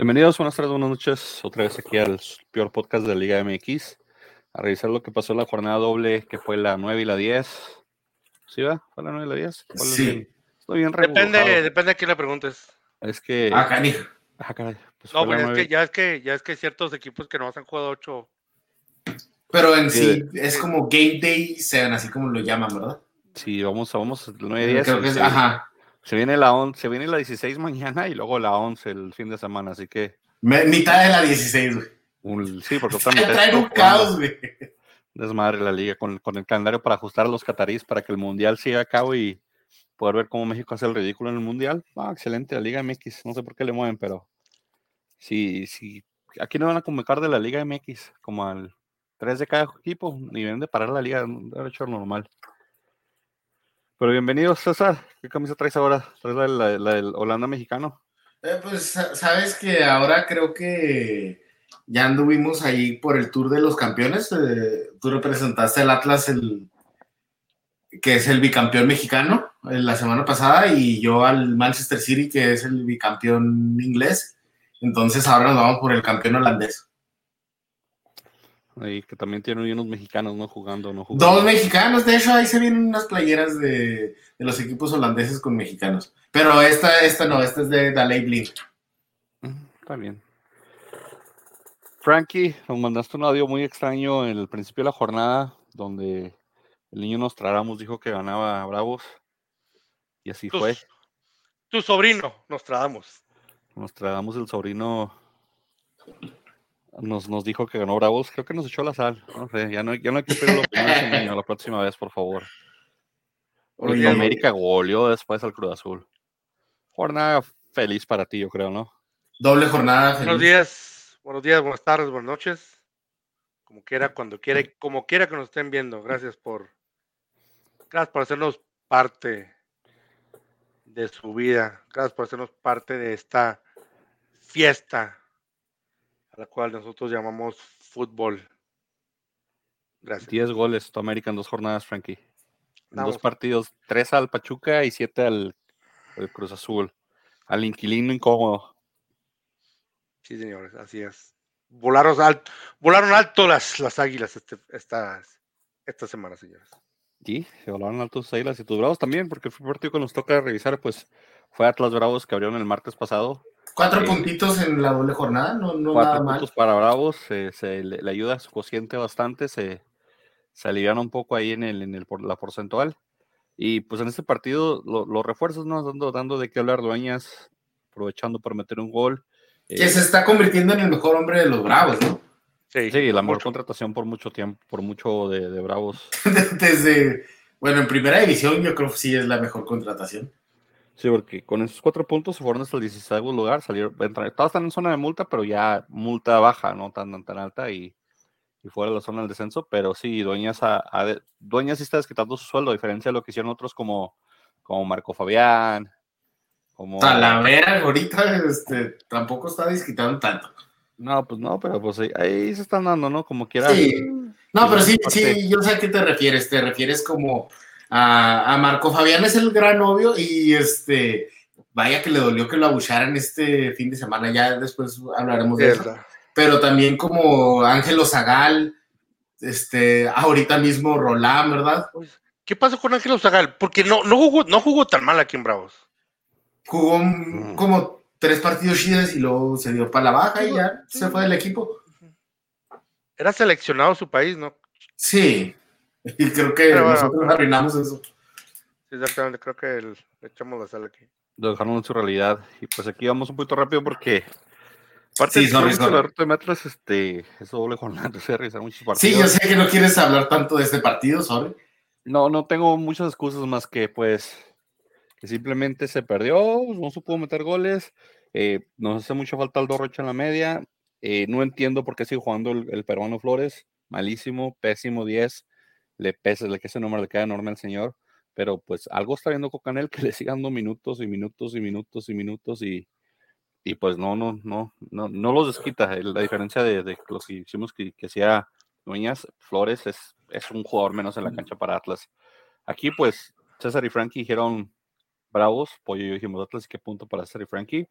Bienvenidos, buenas tardes, buenas noches, otra vez aquí al peor podcast de la Liga MX, a revisar lo que pasó en la jornada doble, que fue la 9 y la 10. ¿Sí va? ¿Fue la 9 y la 10? Sí. Estoy bien Depende, depende a quién le preguntes. Es que... Ah, canijo. Ah, caray, pues No, pero es 9. que ya es que ya es que hay ciertos equipos que nomás han jugado ocho. Pero en Sí, sí, es como Game Day 7, así como lo llaman, ¿verdad? Sí, vamos, vamos, la 9 y 10. Creo que es, se, ajá. Se viene la 11, se viene la 16 mañana y luego la 11 el fin de semana, así que... Me- mitad de la 16, güey. un- sí, porque totalmente... traen un caos, güey. desmadre la liga con, con el calendario para ajustar a los catarís para que el mundial siga a cabo y poder ver cómo México hace el ridículo en el mundial. Ah, excelente, la Liga MX. No sé por qué le mueven, pero sí, sí. Aquí no van a convocar de la Liga MX, como al 3 de cada equipo, ni deben de parar la liga, debe hecho normal. Pero bienvenido, César. ¿Qué camisa traes ahora? ¿Traes la, la- la del Holanda mexicano? Eh, pues sa- sabes que ahora creo que ya anduvimos ahí por el Tour de los Campeones. eh, tú representaste al Atlas, el, que es el bicampeón mexicano, eh, la semana pasada, y yo al Manchester City, que es el bicampeón inglés. Entonces ahora nos vamos por el campeón holandés. Ahí, que también tiene unos mexicanos no jugando, no jugando. Dos mexicanos, de hecho ahí se vienen unas playeras de, de los equipos holandeses con mexicanos. Pero esta, esta no, esta es de Daley Blind. Mm, Está bien. Frankie, nos mandaste un audio muy extraño en el principio de la jornada, donde el niño Nostradamus dijo que ganaba a Bravos. Y así Tu, fue. tu sobrino, nos tratamos. Nostradamus, el sobrino, nos, nos dijo que ganó Bravos. Creo que nos echó la sal. No sé, ya no, ya no hay que pedir la opinión la próxima vez, por favor. Porque Oye, América goleó después al Cruz Azul. Jornada feliz para ti, yo creo, ¿no? Doble jornada. Buenos días, buenos días, buenas tardes, buenas noches. Como quiera, cuando quiera, y como quiera que nos estén viendo. Gracias por, gracias por hacernos parte de su vida. Gracias por hacernos parte de esta fiesta a la cual nosotros llamamos fútbol. Gracias. 10 goles, tu América en dos jornadas, Frankie. En dos partidos, tres al Pachuca y siete al, al Cruz Azul. Al inquilino incómodo. Sí, señores, así es. Volaron alto, volaron alto las, las águilas este, estas, esta semana, señores. Sí, se volaron altos las y tus bravos también, porque el partido que nos toca revisar, pues fue Atlas Bravos que abrieron el martes pasado. Cuatro Sí. puntitos en la doble jornada, no, no Cuatro nada mal. puntos para Bravos, se, se le, le ayuda su cociente bastante, se, se alivian un poco ahí en, el, en el, por- la porcentual. Y pues en este partido lo- los refuerzos nos dando, dando de qué hablar Dueñas, aprovechando para meter un gol. Que Eh, se está convirtiendo en el mejor hombre de los Bravos, ¿no? Sí, Sí, la mejor contratación por mucho tiempo, por mucho de, de Bravos. Desde, bueno, en primera división yo creo que sí es la mejor contratación. Sí, porque con esos cuatro puntos se fueron hasta el 16 lugar, salieron, entran- todas están en zona de multa, pero ya multa baja, no tan, tan alta y, y fuera de la zona del descenso, pero sí, Dueñas, a, a Dueñas sí está desquitando su sueldo, a diferencia de lo que hicieron otros como, como Marco Fabián, como... Talavera ahorita este, tampoco está desquitando tanto. No, pues no, pero pues ahí, ahí se están dando, ¿no? Como quiera. Sí. No, pero sí, sí, yo sé a qué te refieres. Te refieres como a, a Marco Fabián es el gran novio y este, vaya que le dolió que lo abucharan este fin de semana. Ya después hablaremos de eso. Pero también como Ángelo Zagal, este, ahorita mismo Rolán, ¿verdad? ¿Qué pasó con Ángel Zagal? Porque no, no, jugó, no jugó tan mal aquí en Bravos. Jugó Mm. como tres partidos chidas y luego se dio para la baja y ya Sí. se fue del equipo. Era seleccionado su país, ¿no? Sí, y creo que bueno, nosotros pero- arruinamos eso. Sí, exactamente, creo que el- le echamos la sal aquí. Lo dejaron en su realidad. Y pues aquí vamos un poquito rápido porque. Aparte Sí, de sorry, que sorry. la ruta de metros, este, es doble jornada, se revisar muchos partidos. Sí, yo sé que no quieres hablar tanto de este partido, sorry. No, no tengo muchas excusas más que pues que simplemente se perdió, no se pudo meter goles, eh, nos hace mucha falta Aldo Rocha en la media, eh, no entiendo por qué sigue jugando el, el peruano Flores, malísimo, pésimo 10, le pesa, le que ese número le queda enorme al señor, pero pues algo está viendo Cocanel que le siga dando minutos y minutos y minutos y minutos y, y pues no, no, no, no, no los desquita, la diferencia de, de lo que hicimos que, que sea Dueñas, Flores es, es un jugador menos en la cancha para Atlas. Aquí, pues, César y Frankie dijeron bravos, Pollo y yo dijimos Atlas, ¿qué punto para César y Frankie?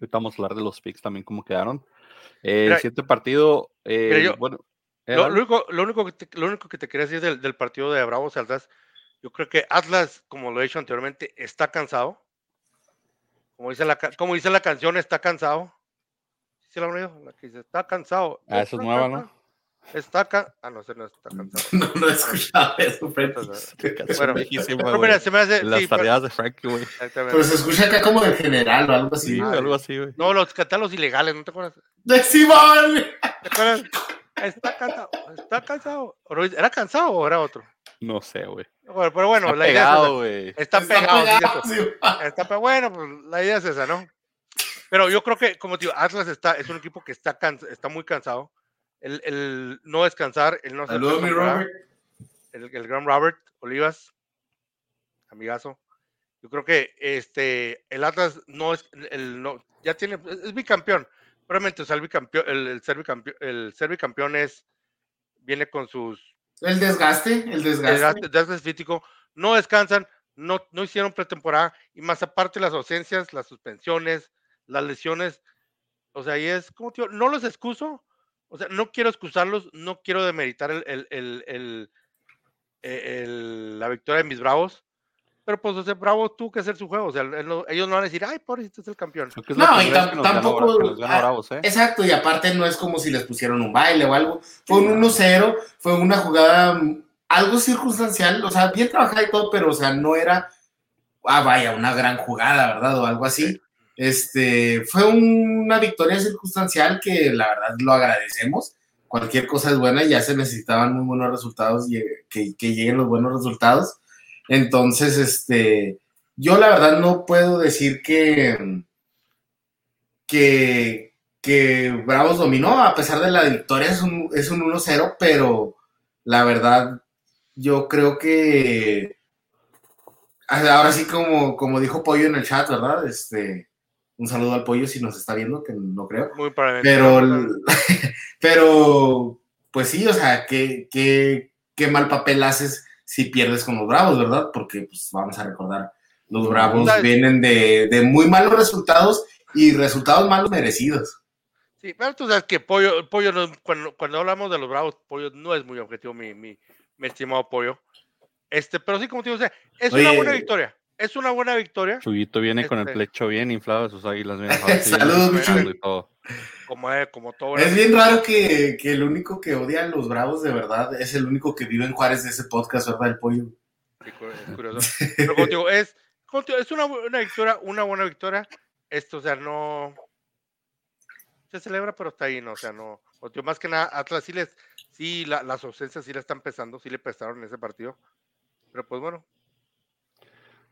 Ahorita vamos a hablar de los picks también, cómo quedaron. Eh, el siguiente partido, eh, bueno. Eh, lo, único, lo, único que te, lo único que te quería decir del, del partido de Bravos Atlas, yo creo que Atlas, como lo he dicho anteriormente, está cansado. Como dice la, como dice la canción, está cansado. ¿Sí la, la que dice, está cansado. Ah, eso es nueva, ¿no? Está cansado. Ah, no sé, no está cansado. no, no he escuchado eso, Frankie. Bueno, pero mira, se me hace. Las sí, tareas de Frankie, güey. Pero se escucha acá como de general o algo así. Sí, algo así, güey. No, los cantan ilegales, ¿no te acuerdas? ¡De Simón! ¿Te acuerdas? Está cansado. Está cansado. ¿Era cansado o era otro? No sé, güey. Bueno, pero bueno, Está la idea pegado, es güey. esa. Está, Está pegado. pegado, sí. Está pe- bueno, pues la idea es esa, ¿no? Pero yo creo que, como te digo, Atlas está, es un equipo que está, cans- está muy cansado. El, el no descansar, el no Saludos, mi Robert. el, el gran Robert Olivas, amigazo. Yo creo que este, el Atlas no es, el, no, ya tiene, es, es bicampeón. Probablemente, o sea, el, bicampeón, el, el el es, viene con sus El desgaste, el desgaste. desgaste, desgaste físico, no descansan, no, no hicieron pretemporada y más aparte las ausencias, las suspensiones, las lesiones, o sea, y es como tío, no los excuso, o sea, no quiero excusarlos, no quiero demeritar el, el, el- el- el- la victoria de mis bravos, pero pues, o sea, Bravo tuvo que hacer su juego, o sea, no- ellos no van a decir, ay, pobrecito es el campeón. Es No, y ganó tampoco- ah, Bravos, ¿eh? Exacto, y aparte no es como si les pusieron un baile o algo. Fue un 1-0, fue una jugada mm, algo circunstancial, o sea, bien trabajada y todo, pero o sea, no era, ah, vaya, una gran jugada, ¿verdad? O algo así. Este, fue una victoria circunstancial que la verdad lo agradecemos. Cualquier cosa es buena, ya se necesitaban muy buenos resultados y eh, que, que lleguen los buenos resultados. Entonces, este, yo la verdad no puedo decir que, que, que Bravos dominó, a pesar de la victoria, es un, es un 1-0, pero la verdad, yo creo que ahora sí, como, como dijo Pollo en el chat, ¿verdad? Este, un saludo al Pollo si nos está viendo, que no creo. Muy. Pero, pero, pues sí, o sea, qué, qué, qué mal papel haces si pierdes con los Bravos, ¿verdad? Porque, pues, vamos a recordar, los Bravos ¿Sabes? vienen de, de muy malos resultados y resultados malos merecidos. Sí, pero tú sabes que Pollo, Pollo no- cuando, cuando hablamos de los Bravos, Pollo no es muy objetivo, mi, mi, mi estimado Pollo. Este, pero sí, como te digo, o sea, es una buena victoria. Es una buena victoria, Chuyito viene con el Este- pecho bien inflado de sus águilas Saludos, y todo. como, es- como todo. Es bien raro que, que el único que odia a los Bravos de verdad es el único que vive en Juárez de ese podcast, ¿verdad? El Pollo. Sí, es curioso. Pero como te digo, es, como te digo, es una buena victoria, una buena victoria. Esto, o sea, no se celebra, pero está ahí, ¿no? O sea, no. más que nada, Atlas sí les, sí, la- las ausencias sí le están pesando, sí le pesaron en ese partido. Pero pues bueno,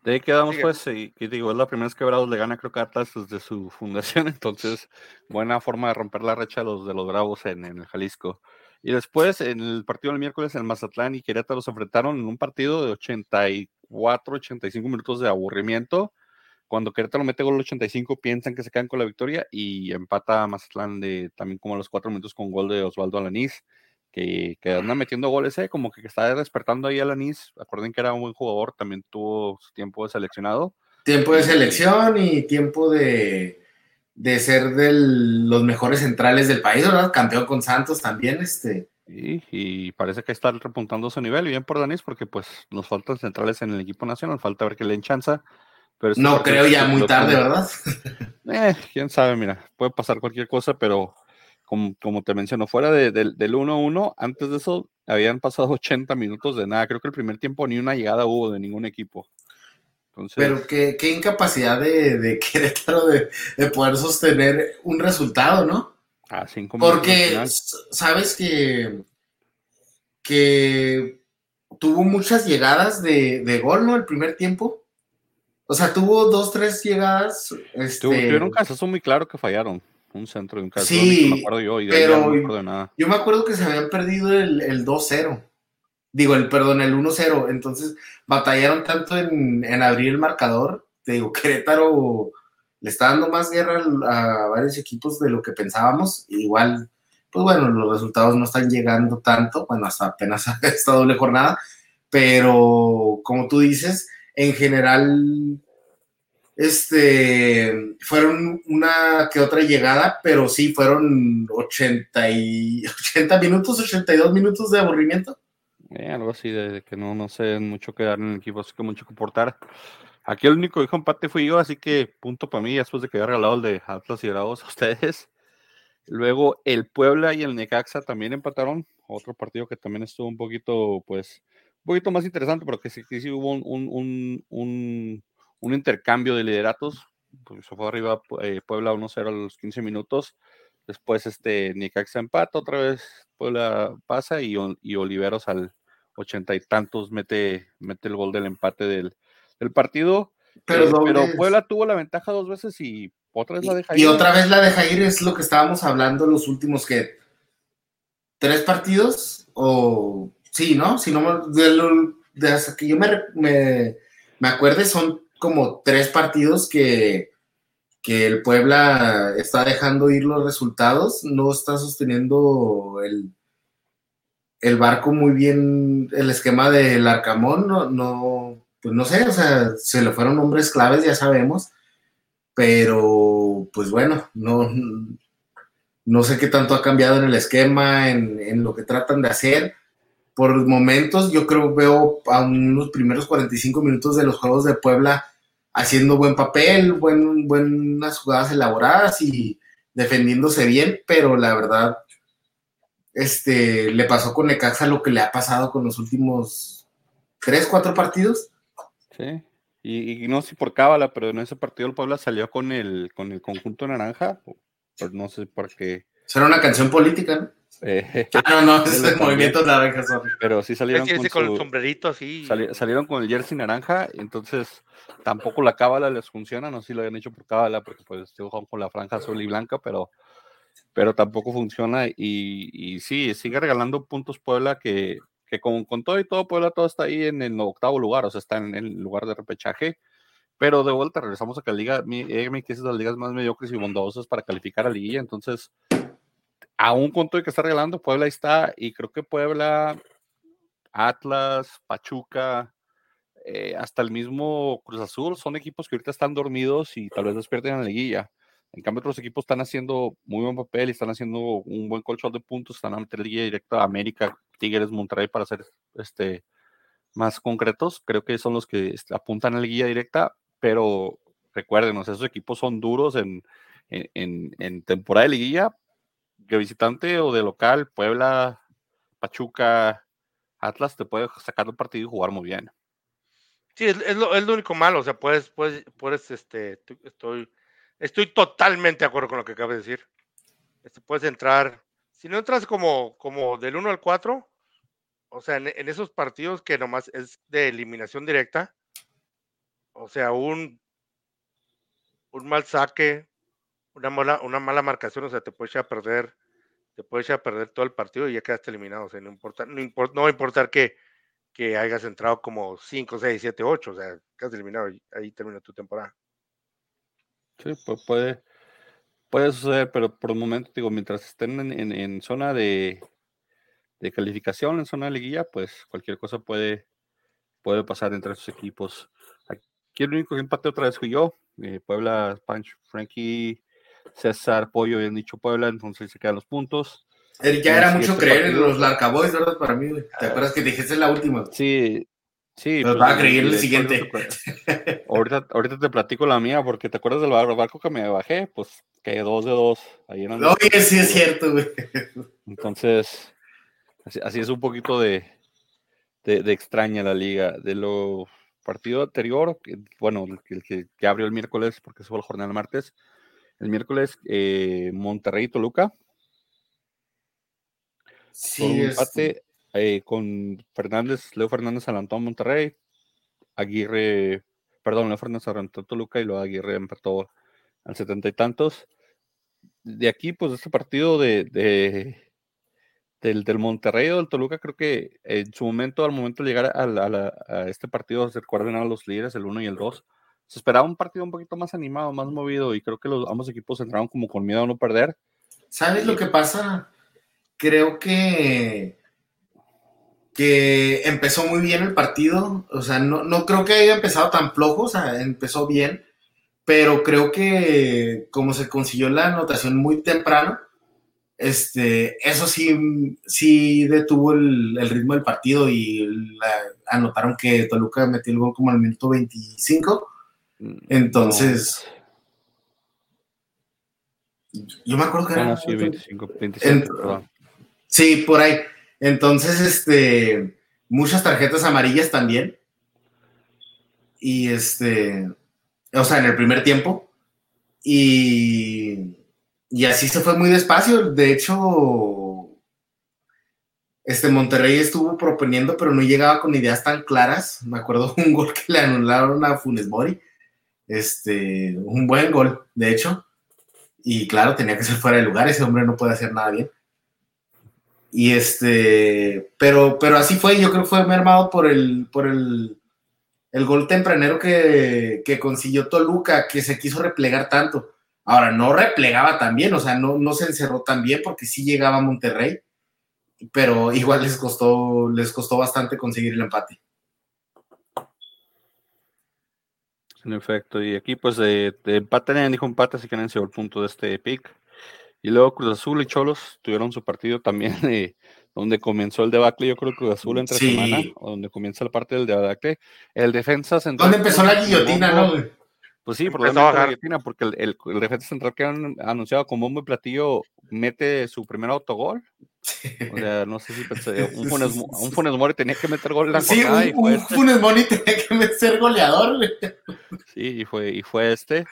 De ahí quedamos, Sigue. pues, y, y digo, es la primera vez que Bravos le gana, creo que Atlas desde su fundación, entonces, buena forma de romper la recha de los, de los Bravos en, en el Jalisco. Y después, en el partido del miércoles, el Mazatlán y Querétaro se enfrentaron en un partido de 84, 85 minutos de aburrimiento. Cuando Querétaro mete gol al 85, piensan que se quedan con la victoria y empata a Mazatlán de, también como a los cuatro minutos con gol de Osvaldo Alanís, que, que anda metiendo goles, eh, como que está despertando ahí Alanís. Acuerden que era un buen jugador, también tuvo su tiempo de seleccionado. Tiempo de selección y tiempo de, de ser de los mejores centrales del país, ¿verdad? Campeón con Santos también, este. Y, y parece que está repuntando su nivel, y bien por Danis, porque pues nos faltan centrales en el equipo nacional, falta ver que le den chanza. Pero este No creo ya muy tarde. ¿verdad? Eh, quién sabe, mira, puede pasar cualquier cosa, pero como, como te menciono, fuera de- del- del 1-1, antes de eso habían pasado 80 minutos de nada. Creo que el primer tiempo ni una llegada hubo de ningún equipo. Entonces, Pero qué, qué incapacidad de, de Querétaro de, de poder sostener un resultado, ¿no? a cinco Porque sabes que, que tuvo muchas llegadas de, de gol, ¿no? El primer tiempo. O sea, tuvo dos, tres llegadas. Este, tuvieron un cabezazo muy claro que fallaron. Un centro de un cabezazo, Sí, me acuerdo yo, y de pero- no me acuerdo de nada. Yo me acuerdo que se habían perdido el, el 2-0. Digo, el perdón, el 1-0. Entonces, batallaron tanto en, en abrir el marcador. Te digo, Querétaro le está dando más guerra a varios equipos de lo que pensábamos. Igual, pues bueno, los resultados no están llegando tanto. Bueno, hasta apenas esta doble jornada. Pero, como tú dices, en general, Este, fueron una que otra llegada, pero sí fueron 80, y, 80 minutos, 82 minutos de aburrimiento. Eh, algo así, de que no, no sé mucho que dar en el equipo, así que mucho que. Aquí el único que dijo empate fui yo, así que punto para mí, después de que había regalado el de Atlas y Bravos a ustedes. Luego el Puebla y el Necaxa también empataron, otro partido que también estuvo un poquito, pues, un poquito más interesante, pero que sí, sí hubo un, un, un, intercambio de lideratos. Pues se fue arriba eh, Puebla 1-0 a los 15 minutos. Después este Necaxa empata, otra vez Puebla pasa y, y Oliveros al ochenta y tantos mete, mete el gol del empate del, del partido. Pero, eh, pero, Puebla tuvo la ventaja dos veces y otra vez la deja ir. Y otra vez la deja ir es lo que estábamos hablando los últimos que tres partidos o sí, ¿no? Si no de, de hasta que yo me, me, me, acuerde son como tres partidos que, que el Puebla está dejando ir los resultados, no está sosteniendo el, el barco muy bien, el esquema del Arcamón, no, no, pues no sé, o sea, se le fueron hombres claves, ya sabemos, pero pues bueno, no, no sé qué tanto ha cambiado en el esquema, en, lo que tratan de hacer. Por momentos, yo creo veo a unos primeros 45 minutos de los Juegos de Puebla haciendo buen papel, buen, buenas jugadas elaboradas y defendiéndose bien, pero la verdad, este, le pasó con Necaxa lo que le ha pasado con los últimos tres, cuatro partidos. Sí, y, no sé por cábala, pero en ese partido el Puebla salió con el, con el conjunto naranja, pues no sé por qué. Será una canción política, ¿no? Eh, ah, no, no, es el movimiento naranja. Pero sí salieron con, con el sombrerito así. salieron con el jersey naranja, entonces tampoco la cábala les funciona, no sé si lo habían hecho por cábala, porque pues juegan con la franja azul y blanca, pero, pero tampoco funciona. Y, y sí, sigue regalando puntos Puebla que, que con, con, todo y todo, Puebla todo está ahí en el octavo lugar, o sea, está en el lugar de repechaje. Pero de vuelta regresamos a que la liga MX es de las ligas más mediocres y bondadosas para calificar a liguilla. Entonces, aún con todo y que está regalando, Puebla está. Y creo que Puebla, Atlas, Pachuca, eh, hasta el mismo Cruz Azul son equipos que ahorita están dormidos y tal vez despierten en la liguilla. En cambio, otros equipos están haciendo muy buen papel y están haciendo un buen colchón de puntos. Están a meter liguilla directa a América, Tigres, Monterrey para ser este, más concretos. Creo que son los que apuntan a la liguilla directa pero recuerden, esos equipos son duros en, en, temporada de liguilla, de visitante o de local, Puebla, Pachuca, Atlas te puede sacar un partido y jugar muy bien. Sí, es, lo, único malo, o sea, puedes, puedes, puedes, este, estoy, estoy totalmente de acuerdo con lo que acabas de decir. Este, puedes entrar, si no entras como, como del 1 al 4, o sea, en, en, esos partidos que nomás es de eliminación directa, o sea, un, un mal saque, una mala, una mala marcación, o sea, te puede echar a perder, te puede echar a perder todo el partido y ya quedaste eliminado. O sea, no importa, no, importa, no va a importar que, que hayas entrado como 5, 6, 7, 8, o sea, quedaste eliminado y ahí termina tu temporada. Sí, pues puede, puede suceder, pero por el momento, digo, mientras estén en, en, zona de, de, calificación, en zona de liguilla, pues cualquier cosa puede, puede pasar entre esos equipos. Aquí el único que empate otra vez fui yo. Eh, Puebla, Punch, Frankie, César, Pollo habían dicho Puebla, entonces se quedan los puntos. ya era mucho creer en los Larcaboys, ¿verdad? Para mí, ¿Te acuerdas que dijiste la última? Sí, sí. Nos pues, va a creer el siguiente. ahorita, ahorita te platico la mía, porque ¿te acuerdas del barco que me bajé? Pues que dos de dos. Ahí en Oye, sí es cierto, güey. Entonces, así, es un poquito de, de, de extraña la liga. De lo partido anterior, bueno, el que, que, abrió el miércoles, porque fue el jornal del martes, el miércoles eh, Monterrey Toluca. Sí, empate eh, con Fernández, Leo Fernández adelantó a Monterrey, Aguirre, perdón, Leo Fernández adelantó a Toluca y luego Aguirre empató al setenta y tantos. De aquí, pues, este partido de, del, del Monterrey o del Toluca, creo que en su momento, al momento de llegar a, este partido, se recuerden a los líderes, el 1 y el 2, se esperaba un partido un poquito más animado, más movido, y creo que los, ambos equipos entraron como con miedo a no perder. ¿Sabes lo que pasa? Creo que, que empezó muy bien el partido, o sea, no, no creo que haya empezado tan flojo, o sea, empezó bien, pero creo que como se consiguió la anotación muy temprano, este, eso sí, sí detuvo el, ritmo del partido y anotaron que Toluca metió el gol como al minuto 25. Entonces, yo me acuerdo que era. sí, 25, 27, sí, por ahí. Entonces, este, muchas tarjetas amarillas también. Y este, o sea, en el primer tiempo. Y, y así se fue muy despacio. De hecho, este Monterrey estuvo proponiendo, pero no llegaba con ideas tan claras. Me acuerdo un gol que le anularon a Funes Mori. Este, un buen gol, de hecho. Y claro, tenía que ser fuera de lugar. Ese hombre no puede hacer nada bien. Y este, pero, pero así fue. Yo creo que fue mermado por el, por el, el gol tempranero que, consiguió Toluca, que se quiso replegar tanto. Ahora, no replegaba tan bien, o sea, no, no se encerró tan bien porque sí llegaba a Monterrey, pero igual les costó, les costó bastante conseguir el empate. En efecto, y aquí pues de, empate, dijo empate, así que han el punto de este pick. Y luego Cruz Azul y Cholos tuvieron su partido también eh, donde comenzó el debacle, yo creo que Azul entre semana, o donde comienza la parte del debacle. El defensa central. ¿Dónde empezó la guillotina, no? Pues sí, por la guillotina, porque el, el, defensa central que han anunciado con bombo y platillo mete su primer autogol. O sea, no sé si pensé, un Funes, un Funes Mori tenía que meter gol en la Sí, un, un este. Funes Mori tenía que meter goleador. Sí, y fue, y fue este.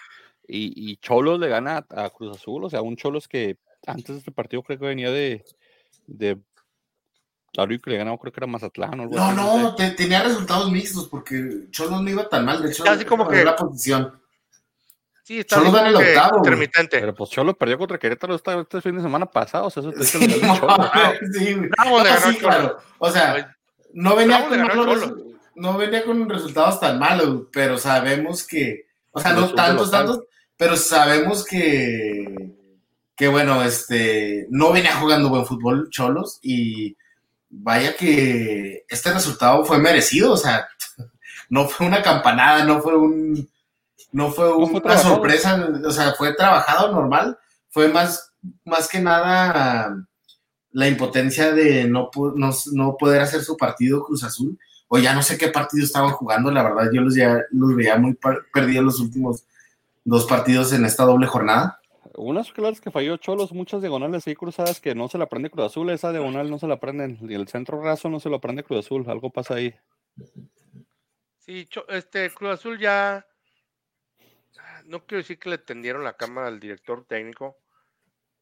Y, y Cholos le gana a Cruz Azul, o sea, un Cholos que antes de este partido creo que venía de, de Claro, que le ganó, creo que era Mazatlán o algo No, no, tenía resultados mixtos porque Cholos no iba tan mal. De hecho, casi como que la posición. Sí, está Cholos el octavo. Intermitente. Pero pues Cholos perdió contra Querétaro este, este, fin de semana pasado. O sea, eso te sí, no, sí, Bravo, sí, claro. O sea, no venía, con no venía con resultados tan malos, pero sabemos que. O sea, no tantos, tantos, pero sabemos que. Que bueno, este. No venía jugando buen fútbol Cholos y vaya que este resultado fue merecido, o sea, no fue una campanada, no fue un, no fue una sorpresa, o sea, fue trabajado normal, fue más, más que nada la impotencia de no, no, poder hacer su partido Cruz Azul, o ya no sé qué partido estaban jugando, la verdad yo los, ya, los veía muy perdidos los últimos dos partidos en esta doble jornada. Unas claras que falló Cholos, muchas diagonales ahí cruzadas que no se la prende Cruz Azul, esa diagonal no se la prenden, y el centro raso no se lo prende Cruz Azul, algo pasa ahí. Sí, este Cruz Azul ya, no quiero decir que le tendieron la cama al director técnico,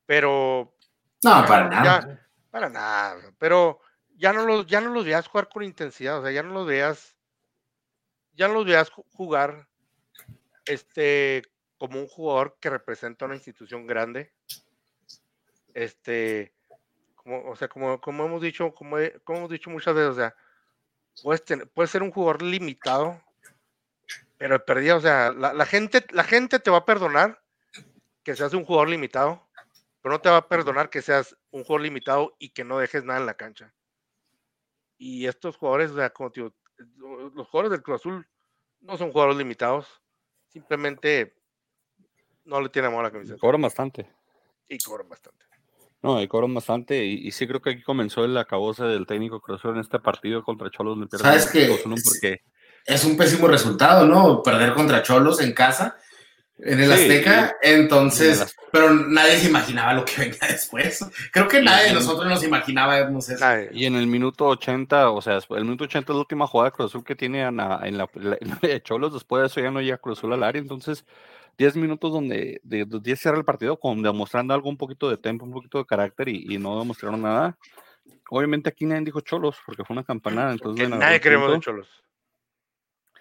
pero... No, para nada. para nada, pero ya no, los, ya no los veas jugar con intensidad, o sea, ya no los veas, ya no los veas jugar este como un jugador que representa una institución grande. Este, como, o sea, como, como hemos dicho, como, hemos dicho muchas veces, o sea, puedes, ser un jugador limitado, pero perdido, o sea, la, gente, la gente te va a perdonar que seas un jugador limitado, pero no te va a perdonar que seas un jugador limitado y que no dejes nada en la cancha. Y estos jugadores, o sea, como digo, los jugadores del Cruz Azul no son jugadores limitados, simplemente no le tiene amor a la camiseta. Cobran bastante. Y cobran bastante. No, y cobran bastante. Y, sí creo que aquí comenzó el acabose del técnico Cruz en este partido contra Cholos. ¿Sabes que Es un pésimo resultado, ¿no? Perder contra Cholos en casa, en el Azteca. entonces, pero nadie se imaginaba lo que venía después. Creo que nadie de nosotros nos imaginábamos eso. Y en el minuto 80, o sea, el minuto 80 es la última jugada de Cruz Azul que tiene en la, en la, de Cholos. Después de eso ya no llega Cruz Azul al área. Entonces 10 minutos donde de 10 cierra el partido con demostrando algo un poquito de tempo, un poquito de carácter y, no demostraron nada. Obviamente aquí nadie dijo cholos porque fue una campanada. Entonces, nadie creemos de cholos.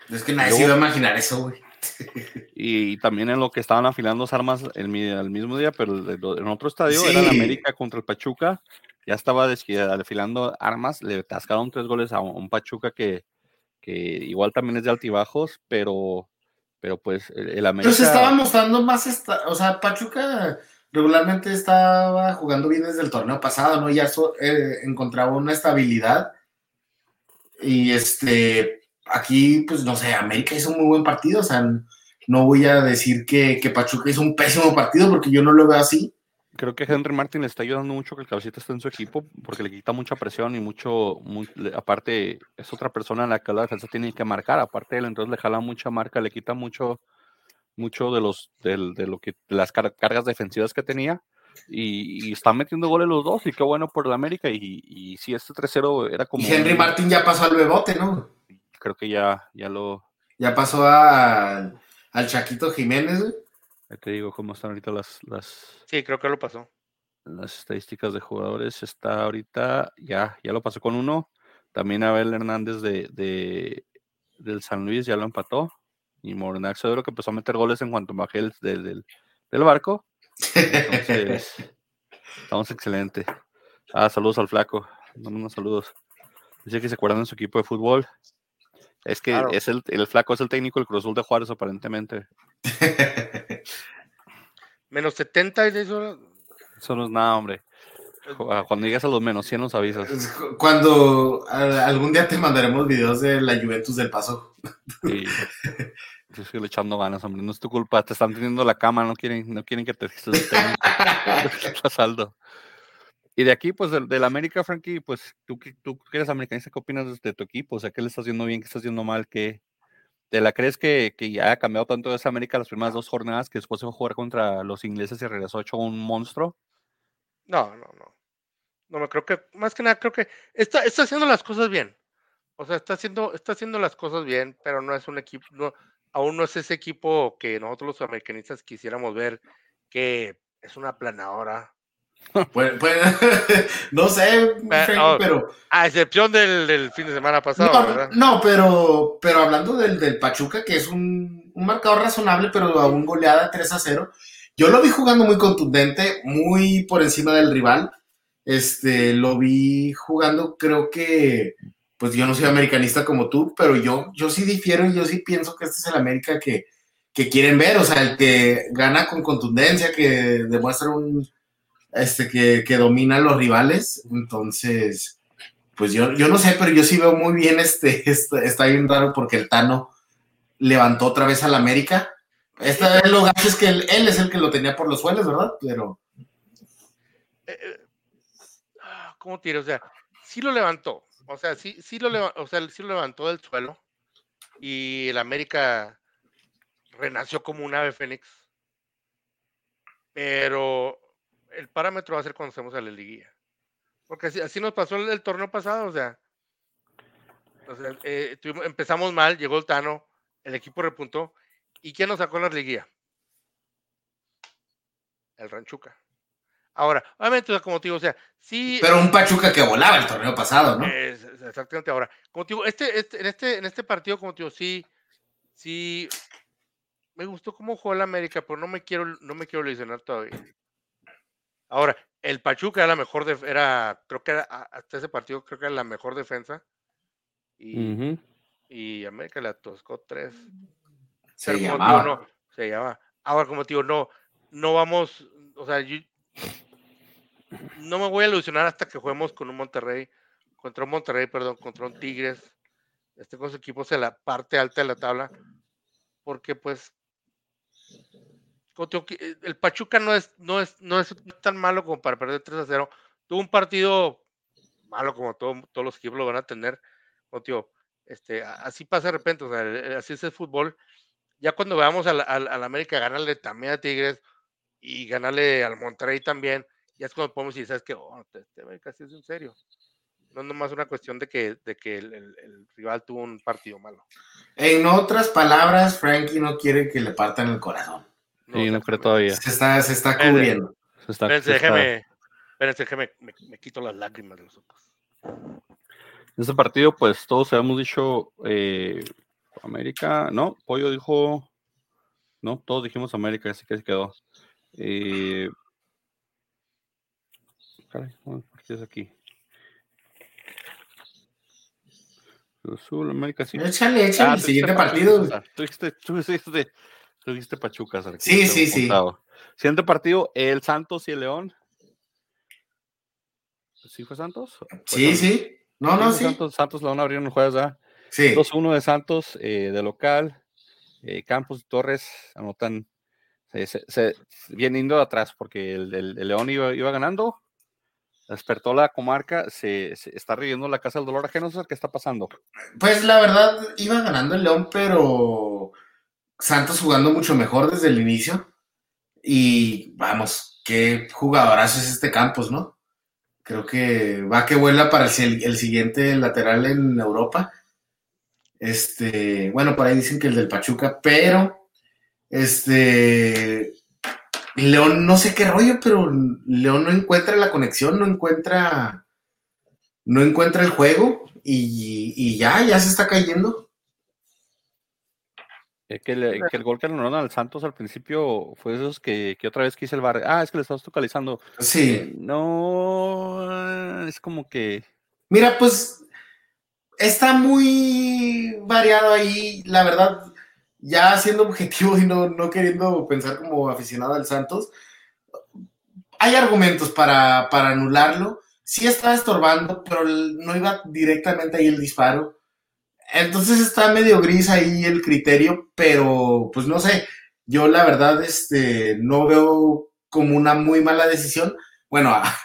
Es que nadie se iba a imaginar eso, güey. Y, también en lo que estaban afilando las armas el, el mismo día, pero en otro estadio era el América contra el Pachuca. Ya estaba afilando armas, le tascaron tres goles a un Pachuca que, que igual también es de altibajos, pero pero pues el, América. Pues estaba mostrando más, esta, o sea, Pachuca regularmente estaba jugando bien desde el torneo pasado, ¿no? Ya eh, encontraba una estabilidad. Y este, aquí, pues no sé, América hizo un muy buen partido, o sea, no voy a decir que, que Pachuca hizo un pésimo partido porque yo no lo veo así. Creo que Henry Martin le está ayudando mucho que el cabecita esté en su equipo porque le quita mucha presión y mucho, muy- aparte es otra persona en la que la defensa tiene que marcar, aparte de él, entonces le jala mucha marca, le quita mucho, mucho de los, del- de, lo que, de las car- cargas defensivas que tenía y, y están metiendo goles los dos y qué bueno por el América y, y si este 3-0 era como... Y Henry Martin ya pasó al bebote, ¿no? Creo que ya, ya lo, Ya pasó a- al Chaquito Jiménez, güey. ya te digo cómo están ahorita las, las, Sí, creo que lo pasó. las estadísticas de jugadores está ahorita, ya, ya lo pasó con uno. También Abel Hernández de, de- del San Luis ya lo empató. Y Mornax Cedro que empezó a meter goles en cuanto bajé el- del, del- del barco. Entonces, estamos excelente. Ah, saludos al flaco. Dame unos saludos. Dice que se acuerdan de su equipo de fútbol. Es que Claro. es el, el flaco es el técnico del Cruz Azul de Juárez, aparentemente. Menos 70 y de eso. Eso no es nada, hombre. Ju- ah, Cuando llegues a los menos 100 nos avisas. Cuando algún día te mandaremos videos de la Juventus del Paso. Y yo le echando ganas, hombre. No es tu culpa. Te están teniendo la cama, no quieren, no quieren que te el técnico. a saldo. Y de aquí, pues, del, del América, Frankie, pues, tú, tú que eres americanista, ¿qué opinas de, tu equipo? O sea, ¿qué le estás haciendo bien? ¿Qué estás haciendo mal? ¿Qué, ¿Te la crees que, que ya ha cambiado tanto esa América las primeras dos jornadas que después se fue a jugar contra los ingleses y regresó hecho un monstruo? No, no, no. No, me creo que, más que nada, creo que está, está haciendo las cosas bien. O sea, está haciendo, está haciendo las cosas bien, pero no es un equipo, no, aún no es ese equipo que nosotros los americanistas quisiéramos ver, que es una planadora. Pues, pues, no sé, Frank, oh, pero. A excepción del, del fin de semana pasado, No, ¿verdad? no, pero, pero hablando del, del Pachuca, que es un, un marcador razonable, pero aún goleada 3 a 0. Yo lo vi jugando muy contundente, muy por encima del rival. Este, lo vi jugando, creo que, pues yo no soy americanista como tú, pero yo, yo sí difiero y yo sí pienso que este es el América que, que quieren ver, o sea, el que gana con contundencia, que demuestra un, este, que, que domina a los rivales. Entonces, pues yo, yo no sé, pero yo sí veo muy bien este, este- está bien raro porque el Tano levantó otra vez al América. Esta vez lo gacho es que él, él es el que lo tenía por los suelos, ¿verdad? Pero Eh, eh, ah, ¿Cómo te diré? O sea, sí lo levantó. O sea, sí, sí lo levantó, o sea, sí lo levantó del suelo. Y el América renació como un ave fénix. Pero el parámetro va a ser cuando estemos a la liguilla. Porque así, así nos pasó el, el torneo pasado, o sea. o sea, eh, tuvimos- empezamos mal, llegó el Tano, el equipo repuntó. ¿Y quién nos sacó la liguilla? El Ranchuca. Ahora, obviamente, o sea, como te digo, o sea, sí. pero un Pachuca que volaba el torneo pasado, ¿no? Es exactamente ahora. Como te digo, este, este, en, este, en este partido, como te digo, sí, sí, me gustó cómo jugó el América, pero no me quiero, no me quiero lesionar todavía. Ahora, el Pachuca era la mejor, def- era, creo que era, hasta ese partido, creo que era la mejor defensa. Y, América le atascó tres. Se Pero llamaba. no, se llama. Ahora, como te digo, no, no vamos, o sea, yo no me voy a ilusionar hasta que juguemos con un Monterrey, contra un Monterrey, perdón, contra un Tigres, este con sus equipos en la parte alta de la tabla, porque pues como te digo, que, eh, el Pachuca no es, no es, no es tan malo como para perder 3 a 0. Tuvo un partido malo como todo- todos los equipos lo van a tener. Te digo, este, así pasa de repente, o sea, eh, así es el fútbol. Ya cuando veamos al, al, al América ganarle también a Tigres y ganarle al Monterrey también, ya es cuando podemos decir, ¿sabes qué? Oh, este este América sí es en serio. No es nomás una cuestión de que, de que el, el- el rival tuvo un partido malo. En otras palabras, Frankie no quiere que le partan el corazón. Sí, no creo todavía. Se está, se está cubriendo. Se está- Espérense, se está- déjeme, espérense, déjeme, me, me quito las lágrimas de los ojos. En este partido, pues todos habíamos dicho eh, América, no, Pollo dijo, no, todos dijimos América, así que se quedó. Eh, caray, bueno, ¿por qué es aquí? Azul, América, sí. Échale, échale Ah, el siguiente partido. Tú dijiste, tú dijiste, tú dijiste Pachuca. Sí, sí, sí. Siguiente partido, el Santos y el León. ¿Sí fue Santos? ¿Fue Sí, Santos? sí. No, no, sí. Santos, Santos la van a abrir el jueves, ¿verdad? Sí. 2-1 de Santos eh, de local. eh, Campos y Torres anotan, se, se, se viene indo de atrás porque el, el, el León iba, iba, ganando, despertó la comarca, se, se está riendo la casa del dolor ajeno, ¿qué está pasando? Pues la verdad, iba ganando el León, pero Santos jugando mucho mejor desde el inicio. Y vamos, qué jugadorazo es este Campos, ¿no? Creo que va que vuela para el, el, siguiente lateral en Europa. Este, bueno, por ahí dicen que el del Pachuca, pero este León no sé qué rollo, pero León no encuentra la conexión, no encuentra no encuentra el juego y, y ya, ya se está cayendo. Eh, que, le, que, el gol que anularon al Santos al principio fue esos que, que, otra vez quise el bar. Ah, es que le estás tocalizando. Sí. Eh, no, es como que. Mira, pues está muy variado ahí, la verdad, ya siendo objetivo y no, no queriendo pensar como aficionado al Santos. Hay argumentos para, para anularlo. Sí está estorbando, pero no iba directamente ahí el disparo entonces está medio gris ahí el criterio, pero pues no sé, yo la verdad este, no veo como una muy mala decisión. Bueno, ah,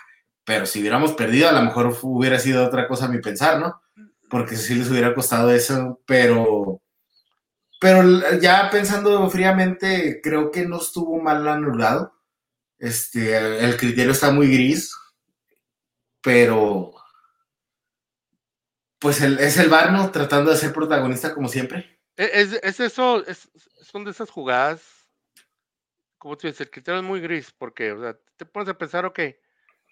pero si hubiéramos perdido, a lo mejor hubiera sido otra cosa a mi pensar, ¿no? Porque sí les hubiera costado eso, pero, pero ya pensando fríamente, creo que no estuvo mal anulado. Este, el criterio está muy gris, pero pues el, es el Barno tratando de ser protagonista como siempre. E, Es, es eso, es, son de esas jugadas, como tú dices, el criterio es muy gris, porque o sea, te pones a pensar, ok,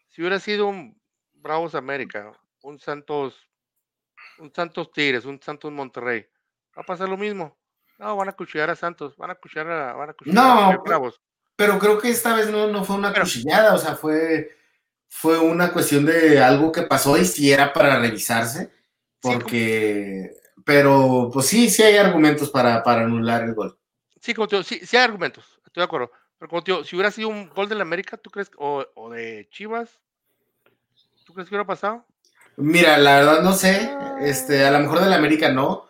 si hubiera sido un Bravos América, un Santos, un Santos Tigres, un Santos Monterrey, va a pasar lo mismo. No, van a cuchillar a Santos, van a cuchillar a, van a cuchillar no, a Bravos. Pero creo que esta vez no, no fue una pero, cuchillada, o sea, fue, fue una cuestión de algo que pasó y si era para revisarse porque, sí, pero pues sí, sí hay argumentos para, para anular el gol. Sí, como tío, sí, sí hay argumentos, estoy de acuerdo. Pero como tío, si hubiera sido un gol de la América, ¿tú crees? O, o de Chivas, ¿tú crees que hubiera pasado? Mira, la verdad no sé, este, a lo mejor de la América no,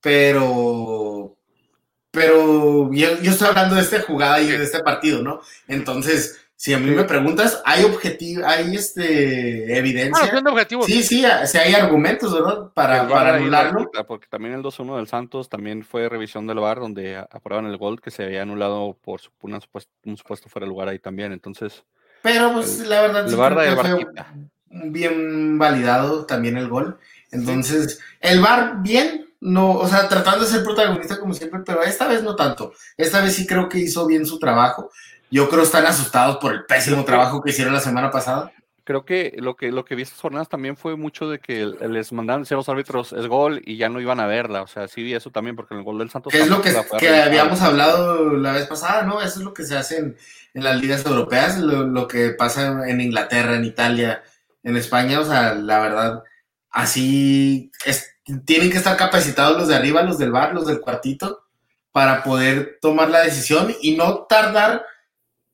pero, pero yo, yo estoy hablando de esta jugada y de este partido, ¿no? Entonces, si a mí me preguntas, hay objetivo, hay este evidencia. Ah, objetivo. Sí, sí, sí, hay argumentos, ¿verdad? Para, para anularlo. Porque también el 2-1 del Santos también fue revisión del VAR, donde aprueban el gol que se había anulado por una supuesto, un supuesto fuera de lugar ahí también. Entonces. Pero pues el, la verdad el sí VAR, fue bien validado también el gol. Entonces, el VAR bien, no, o sea, tratando de ser protagonista como siempre, pero esta vez no tanto. Esta vez sí creo que hizo bien su trabajo. Yo creo que están asustados por el pésimo trabajo que hicieron la semana pasada. Creo que lo que lo que vi estas jornadas también fue mucho de que les mandaban decir a los árbitros es gol y ya no iban a verla. O sea, sí vi eso también, porque el gol del Santos. Que es lo que, que habíamos hablado la vez pasada, ¿no? Eso es lo que se hace en, en las ligas europeas, lo, lo, que pasa en Inglaterra, en Italia, en España. O sea, la verdad, así es, tienen que estar capacitados los de arriba, los del bar, los del cuartito, para poder tomar la decisión y no tardar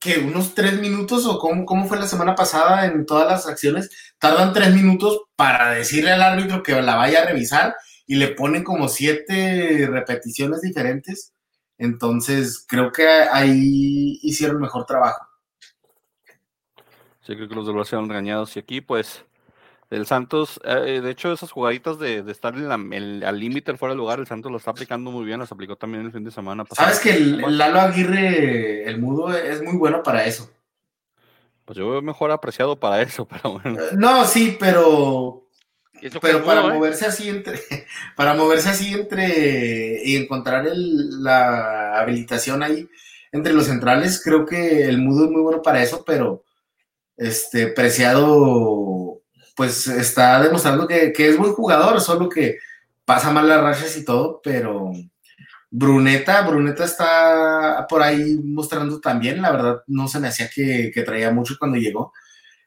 que unos tres minutos o cómo, cómo, fue la semana pasada en todas las acciones, tardan tres minutos para decirle al árbitro que la vaya a revisar y le ponen como siete repeticiones diferentes. Entonces, creo que ahí hicieron mejor trabajo. Sí, creo que los de los engañados. Y aquí, pues, el Santos, eh, de hecho, esas jugaditas de, de estar en la, el, al límite fuera de lugar, el Santos lo está aplicando muy bien, las aplicó también el fin de semana pasado. Sabes que el, el, Lalo Aguirre, el mudo, es muy bueno para eso. Pues yo veo mejor apreciado para eso, pero bueno. No, sí, pero. Pero mudo, para eh? moverse así entre. Para moverse así entre. Y encontrar el, la habilitación ahí entre los centrales, creo que el mudo es muy bueno para eso, pero. Este, Preciado pues está demostrando que, que, es buen jugador, solo que pasa mal las rachas y todo, pero Bruneta, Bruneta está por ahí mostrando también, la verdad no se me hacía que, que traía mucho cuando llegó,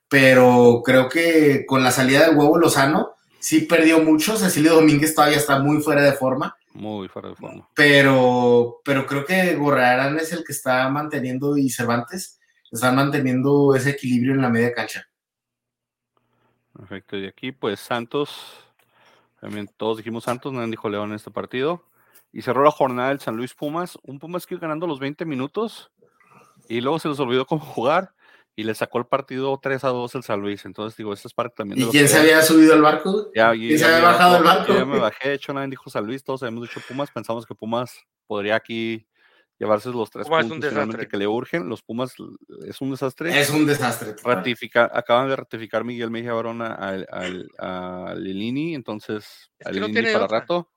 pero creo que con la salida del huevo Lozano sí perdió mucho, Cecilio Domínguez todavía está muy fuera de forma. Muy fuera de forma. Pero, pero creo que Gorrearán es el que está manteniendo y Cervantes están manteniendo ese equilibrio en la media cancha. Perfecto, y aquí pues Santos, también todos dijimos Santos, nadie dijo León en este partido. y cerró la jornada del San Luis Pumas. Un Pumas que iba ganando los 20 minutos y luego se les olvidó cómo jugar y le sacó el partido 3 a 2 el San Luis. Entonces, digo, esta es parte también de ¿Y quién se había subido al barco? Ya, ¿Quién se había bajado del barco? Yo me bajé, de hecho, nadie dijo San Luis, todos habíamos dicho Pumas. Pensamos que Pumas podría aquí llevarse los tres puntos que le urgen. Los Pumas es un desastre. Es un desastre. Ratifica, acaban de ratificar Miguel Mejía Barona a, Lilini, entonces a Lilini para rato.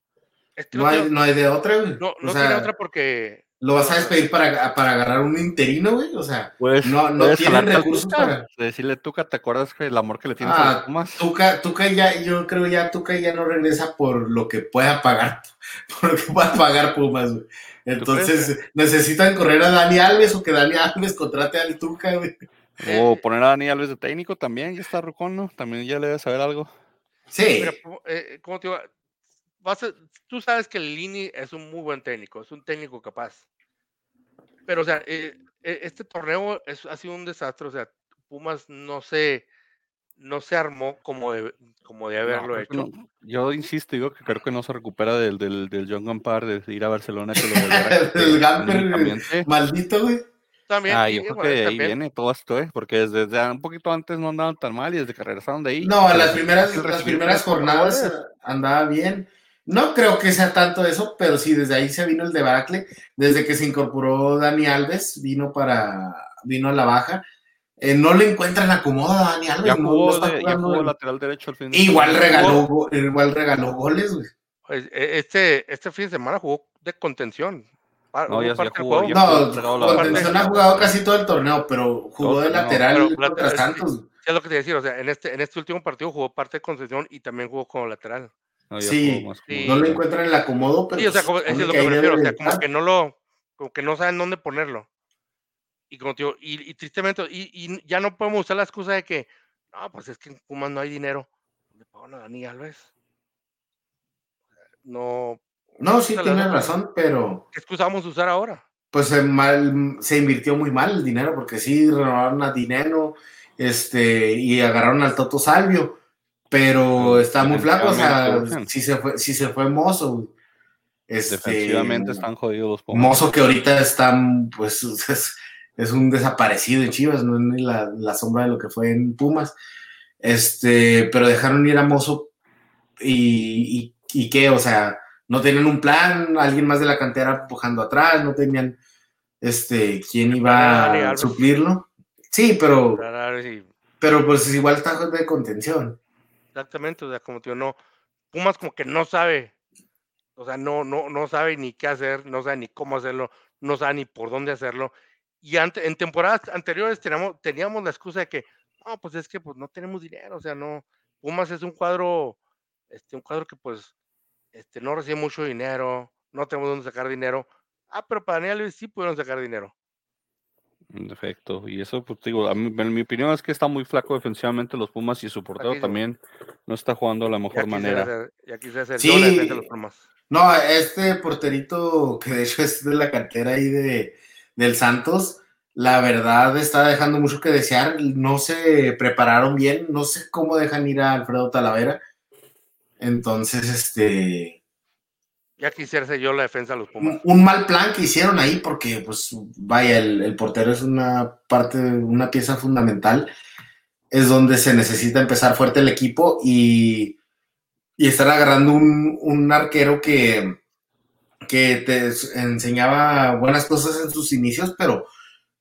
no, hay, no, hay, de otra, No, no tiene otra porque ¿Lo vas a despedir para, para agarrar un interino, güey? O sea, no, no tienen recursos para. Decirle, Tuca, ¿te acuerdas que el amor que le tienes a los ah, Pumas? Tuca, Tuca ya, yo creo ya Tuca ya no regresa por lo que pueda pagar, por lo que pueda pagar Pumas, güey. Entonces, necesitan correr a Dani Alves o que Dani Alves contrate al Tuca, güey. O poner a Dani Alves de técnico también, ya está Rucón, ¿no? También ya le debe saber algo. Sí. Mira, eh, ¿cómo te iba? tú sabes que Lini es un muy buen técnico, es un técnico capaz. Pero, o sea, eh, este torneo es, ha sido un desastre. O sea, Pumas no se, no se armó como de, como de haberlo hecho. yo insisto, digo que creo que no se recupera del, del, del John Gampar de ir a Barcelona. Que lo el Gamper maldito, güey. También. Ah, yo creo que ahí viene todo esto, ¿eh? Porque desde, un poquito antes no andaban tan mal y desde que regresaron de ahí. No, las primeras, las primeras jornadas andaba bien. No creo que sea tanto eso, pero sí, desde ahí se vino el debacle. Desde que se incorporó Dani Alves, vino para, vino a la baja. Eh, no le encuentran acomodo a Dani Alves. Ya jugó, no, lateral derecho al fin. Igual regaló, igual regaló goles, güey. Pues, e, este, este fin de semana jugó de contención. No, ya, ya jugó, no, contención ha jugado casi todo el torneo, pero jugó de lateral contra Santos. es lo que te decía, o sea, en este, en este último partido jugó parte de contención y también jugó como lateral. No, sí, no lo encuentran en el acomodo, pero. Sí, o sea, como, es lo que me refiero, o sea, como que no lo, como que no saben dónde ponerlo. Y como digo, y, y, tristemente, y, y, ya no podemos usar la excusa de que, no, pues es que en Pumas no hay dinero. Le pagan a Dani Alves. No. No, sí, tienes razón, pero. ¿Qué excusa vamos a usar ahora? Pues se, mal, se invirtió muy mal el dinero, porque sí, renovaron a Dinero este, y agarraron al Toto Salvio pero está muy flaco, o sea, si se fue, si se fue Mozo. Este, Defensivamente están jodidos los Mozo que ahorita está, pues, es, un desaparecido en Chivas, no es ni la, sombra de lo que fue en Pumas. Este, pero dejaron ir a Mozo y, y, qué, o sea, no tenían un plan, alguien más de la cantera empujando atrás, no tenían este quién iba a suplirlo. Sí, pero pero pues igual está de contención. Exactamente, o sea, como te digo, no, Pumas como que no sabe, o sea, no, no, no sabe ni qué hacer, no sabe ni cómo hacerlo, no sabe ni por dónde hacerlo. Y ante, en temporadas anteriores teníamos, teníamos la excusa de que, no, pues es que pues no tenemos dinero, o sea, no, Pumas es un cuadro, este, un cuadro que pues, este, no recibe mucho dinero, no tenemos dónde sacar dinero. Ah, pero para Daniel sí pudieron sacar dinero. En efecto, y eso, pues digo, en mi opinión es que está muy flaco defensivamente los Pumas y su portero también no está jugando de la mejor manera. sí. No, este porterito que de hecho es de la cantera ahí de, del Santos, la verdad está dejando mucho que desear, no se prepararon bien, no sé cómo dejan ir a Alfredo Talavera. Entonces, este, ya quisiera ser yo la defensa de los Pumas. Un, mal plan que hicieron ahí, porque, pues, vaya, el, portero es una parte, una pieza fundamental. Es donde se necesita empezar fuerte el equipo y, y estar agarrando un, arquero que, que te enseñaba buenas cosas en sus inicios, pero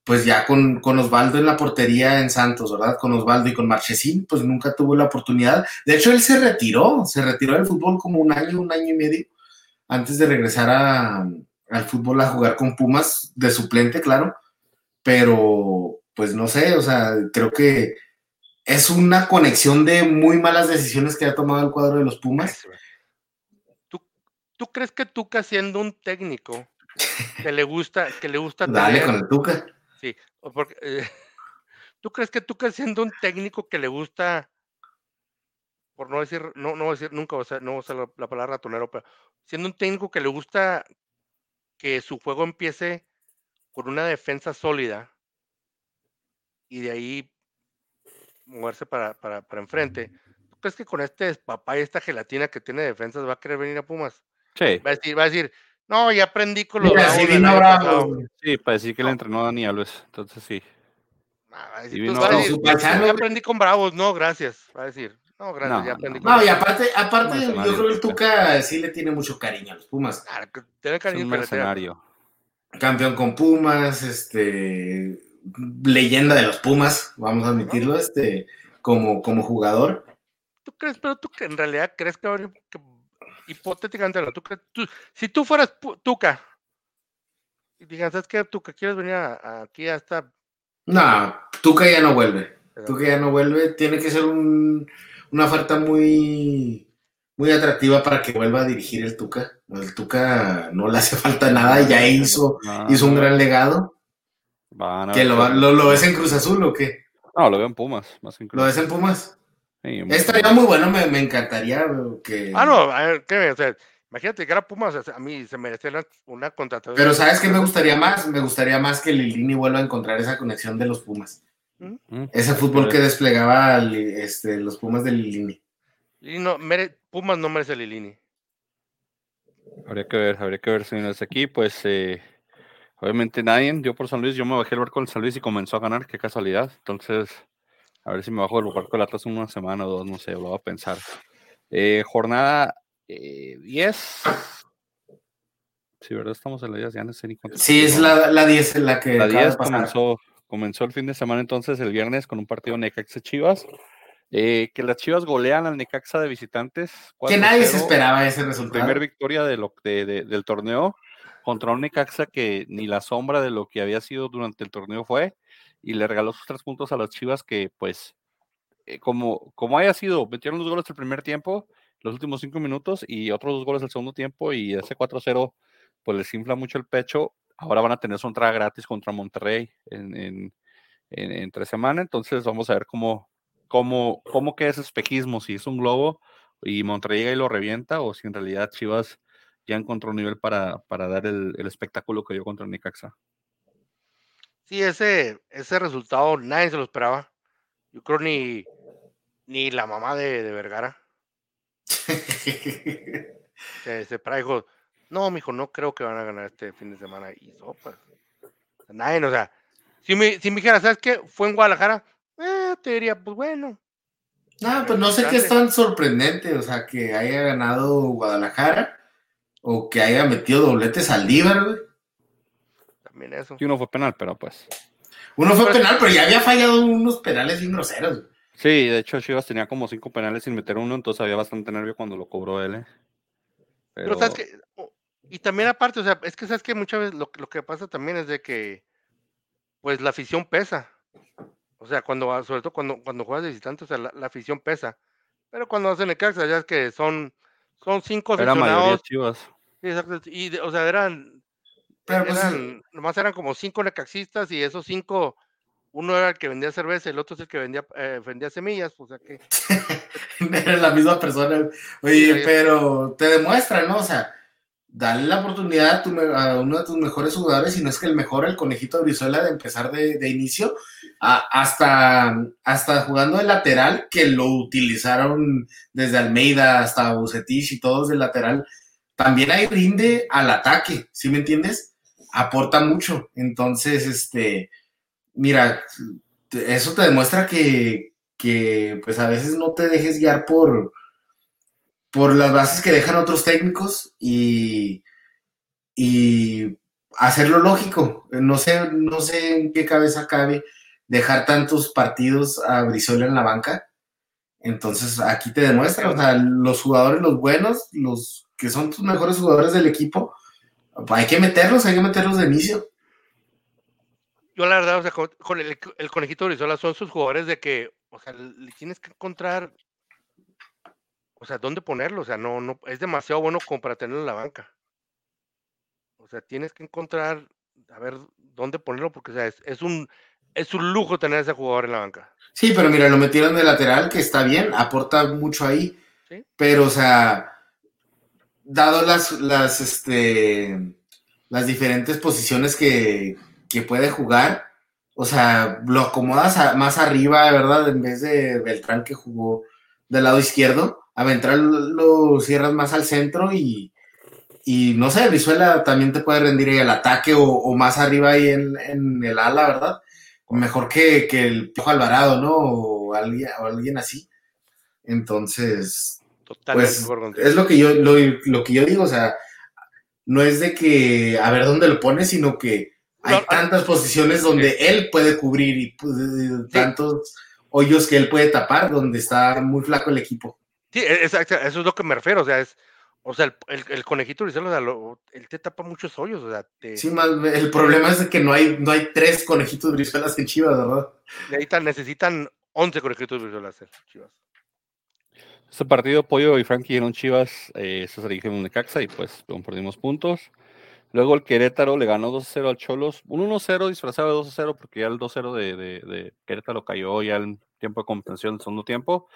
pues ya con, con, Osvaldo en la portería en Santos, ¿verdad? Con Osvaldo y con Marchesín, pues nunca tuvo la oportunidad. De hecho, él se retiró, se retiró del fútbol como un año, un año y medio antes de regresar al fútbol a jugar con Pumas, de suplente, claro, pero pues no sé, o sea, creo que es una conexión de muy malas decisiones que ha tomado el cuadro de los Pumas. ¿Tú, crees que Tuca siendo un técnico que le gusta, que le gusta Dale con el Tuca. Sí, porque eh, ¿tú crees que Tuca siendo un técnico que le gusta por no decir, no, no decir nunca, o sea, no usar la, la, palabra ratonero, pero siendo un técnico que le gusta que su juego empiece con una defensa sólida y de ahí moverse para, para, para enfrente. ¿Tú crees que con este papá y esta gelatina que tiene defensas va a querer venir a Pumas? Sí. Va a decir, va a decir, No, ya aprendí con los Mira, Bravos sí vino para decir que le entrenó a Dani Alves. Entonces sí. Decir, vino decir, ya aprendí con Bravos, no, gracias. Va a decir, no, gracias, No, ya aprendí no. con No, y aparte, aparte Un yo creo que el Tuca. Sí le tiene mucho cariño a los Pumas. Claro, tiene Es cariño un pero le tiene- mercenario. Campeón con Pumas, este leyenda de los Pumas, vamos a admitirlo, este, como, como jugador. ¿Tú crees, pero tú que en realidad crees que, ahora- que hipotéticamente, no, tú si tú fueras Tuca y digan, ¿sabes qué, Tuca? ¿Quieres venir a- a- aquí a esta? No, Tuca ya no vuelve. Tuca ya no vuelve. Tiene que ser un- una oferta muy, muy atractiva para que vuelva a dirigir el Tuca. El Tuca no le hace falta nada, ya hizo, No, hizo un no, gran legado. ¿Que lo, lo, lo ves en Cruz Azul o qué? No, lo veo en Pumas. Más que ¿Lo ves en Pumas? Sí, en Estaría muy bueno, me, me encantaría que... Ah, no, a ver, ¿qué? O sea, imagínate que era Pumas, o sea, a mí se merecía una, una contratación. Pero ¿sabes qué me gustaría más? Me gustaría más que Lilini vuelva a encontrar esa conexión de los Pumas. Mm. Ese fútbol que desplegaba este, los Pumas de Lilini. Y no, mere- Pumas no merece Lilini. Habría que ver, habría que ver, señores. Aquí, pues, eh, obviamente nadie dio por San Luis. Yo me bajé el barco del San Luis y comenzó a ganar, qué casualidad. Entonces, a ver si me bajo del barco del Atlas una semana o dos, no sé, lo voy a pensar. Eh, jornada eh, 10. Sí, ¿verdad? Estamos en la 10, ya no sé ni cuánto. Sí, es la, la 10 en la que La acaba de 10 pasar. comenzó, comenzó el fin de semana entonces el viernes con un partido Necaxa Chivas. eh, que las Chivas golean al Necaxa de visitantes. Que nadie se 4-0. esperaba ese resultado. primer victoria de lo, de- de- del torneo contra un Necaxa que ni la sombra de lo que había sido durante el torneo fue y le regaló sus tres puntos a las Chivas que pues eh, como, como haya sido, metieron los goles el primer tiempo, los últimos cinco minutos y otros dos goles el segundo tiempo y ese 4-0 pues les infla mucho el pecho. Ahora van a tener su entrada gratis contra Monterrey en, en, en, tres semanas, entonces vamos a ver cómo, cómo, cómo queda ese espejismo, si es un globo y Monterrey llega y lo revienta o si en realidad Chivas ya encontró un nivel para, para dar el, el espectáculo que dio contra Necaxa. Sí, ese, ese resultado nadie se lo esperaba. Yo creo ni, ni la mamá de, de Vergara se, se dijo, no, mijo, no creo que van a ganar este fin de semana. Y sopas. Nadie, o sea, si me, si me dijera, ¿sabes qué? Fue en Guadalajara, eh, te diría, pues bueno. No, pues no sé qué es tan sorprendente, o sea, que haya ganado Guadalajara o que haya metido dobletes al Líbar, güey. También eso. Y uno fue penal, pero pues. Uno fue penal, pero ya había fallado unos penales bien groseros. Sí, de hecho Chivas tenía como cinco penales sin meter uno, entonces había bastante nervio cuando lo cobró él. ¿eh? Pero, sabes que, y también aparte, o sea, es que sabes que muchas veces lo, lo que pasa también es de que, pues la afición pesa. O sea, cuando, sobre todo cuando, cuando juegas de visitante, o sea, la, la afición pesa. Pero cuando hacen el Caxa, ya es que son, son cinco era mayoría aficionados. Chivas. sí, exacto, Y, de- o sea, eran, Pero, pues, eran, nomás eran como cinco necaxistas y esos cinco, uno era el que vendía cerveza, el otro es el que vendía, eh, vendía semillas, o sea que, Eres la misma persona. Oye, Sí. pero te demuestra, ¿no? O sea, dale la oportunidad a, tu a uno de tus mejores jugadores, si no es que el mejor, el conejito Brizuela, de empezar de, de inicio, a- hasta, hasta jugando de lateral, que lo utilizaron desde Almeida hasta Bucetich y todos de lateral. También ahí rinde al ataque, ¿sí me entiendes? Aporta mucho. Entonces, este, mira, eso te demuestra que, que pues a veces no te dejes guiar por, por las bases que dejan otros técnicos y, y hacerlo lógico. No sé, no sé en qué cabeza cabe dejar tantos partidos a Brizola en la banca. Entonces aquí te demuestra, o sea, los jugadores, los buenos, los que son tus mejores jugadores del equipo, hay que meterlos, hay que meterlos de inicio. yo la verdad, o sea, con, con el, el conejito Brizuela son sus jugadores de que, o sea, le tienes que encontrar, o sea, dónde ponerlo, o sea, no, no, es demasiado bueno como para tenerlo en la banca. O sea, tienes que encontrar, a ver, dónde ponerlo, porque, o sea, es, es un, es un lujo tener a ese jugador en la banca. Sí, pero mira, lo metieron de lateral, que está bien, aporta mucho ahí. Sí. Pero, o sea, dado las, las, este, las diferentes posiciones que, que puede jugar, o sea, lo acomodas a- más arriba, ¿verdad? En vez de Beltrán que jugó del lado izquierdo, a Beltrán lo, cierras más al centro y, y no sé, Brizuela también te puede rendir ahí el ataque o, más arriba ahí en, el ala, ¿verdad? Mejor que, el Piojo Alvarado, ¿no? O alguien, o alguien así. Entonces, pues, es lo que yo lo, que yo digo, o sea, no es de que a ver dónde lo pone, sino que hay ah, tantas posiciones donde él puede cubrir y tantos hoyos que él puede tapar donde está muy flaco el equipo. Sí, e, exacto, eso es lo que me refiero, o sea, es o sea, el, el, conejito o sea, él te tapa muchos hoyos, o sea, Sí, más, el problema es que no hay, no hay tres conejitos Brizuelas en Chivas, ¿verdad? Necesitan, necesitan 11 conejitos Brizuelas en Chivas. Este partido, Pollo y Frankie en Chivas, eh, se dirigieron de Caxa y pues perdimos puntos. Luego el Querétaro le ganó 2-0 al Cholos, un 1-0 disfrazado de 2-0 porque ya el 2-0 de, de, de, Querétaro cayó ya en tiempo de compensación del segundo tiempo.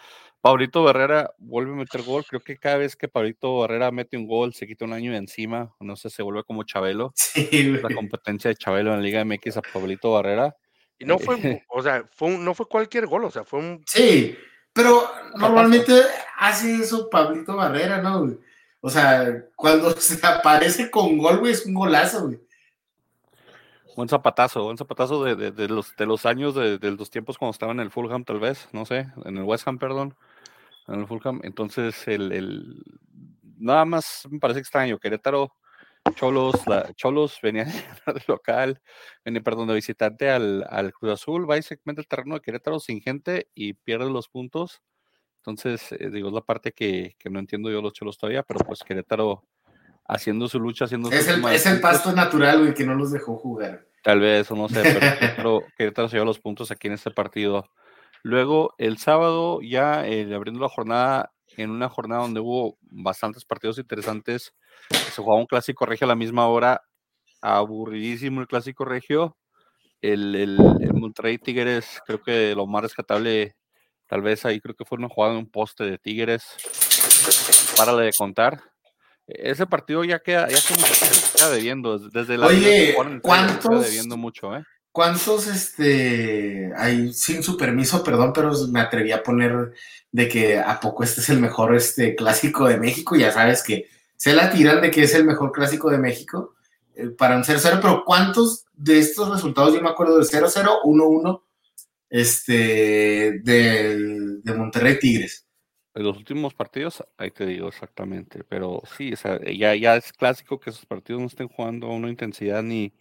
Pablito Barrera vuelve a meter gol. Creo que cada vez que Pablito Barrera mete un gol, se quita un año de encima. No sé, se vuelve como Chabelo. la competencia de Chabelo en la Liga MX a Pablito Barrera. Y no fue, eh, o sea, fue no fue cualquier gol, o sea, fue un. Sí, pero normalmente hace eso Pablito Barrera, ¿no? O sea, cuando se aparece con gol, güey, es un golazo, güey. Buen zapatazo, buen zapatazo de, de, los, de los años, de, los tiempos cuando estaba en el Fulham, tal vez, no sé, en el West Ham, perdón, en el Fulham. Entonces, el, el nada más me parece extraño. Querétaro, Cholos, la, Cholos venía de local, venía, perdón, de visitante al, al Cruz Azul, va y se el terreno de Querétaro sin gente y pierde los puntos. Entonces, eh, digo, es la parte que, que, no entiendo yo los Cholos todavía, pero pues Querétaro haciendo su lucha, haciendo es el, es el pasto natural, güey, que no los dejó jugar. Tal vez, o no sé, pero Querétaro, se lleva los puntos aquí en este partido. Luego, el sábado, ya eh, abriendo la jornada, en una jornada donde hubo bastantes partidos interesantes, se jugaba un clásico regio a la misma hora, aburridísimo el clásico regio. El, el, el Monterrey Tigres, creo que lo más rescatable, tal vez ahí creo que fue una jugada en un poste de Tigres. Para de contar ese partido ya queda, ya queda debiendo desde la Oye, ¿cuántos debiendo mucho, eh? ¿Cuántos este hay sin su permiso, perdón, pero me atreví a poner de que a poco este es el mejor este clásico de México, ya sabes que se la tiran de que es el mejor clásico de México eh, para un 0-0, pero ¿cuántos de estos resultados yo me acuerdo del 0-0, 1-1 este de, de Monterrey Tigres? En los últimos partidos, ahí te digo exactamente, pero sí, ya, ya es clásico que esos partidos no estén jugando a una intensidad ni,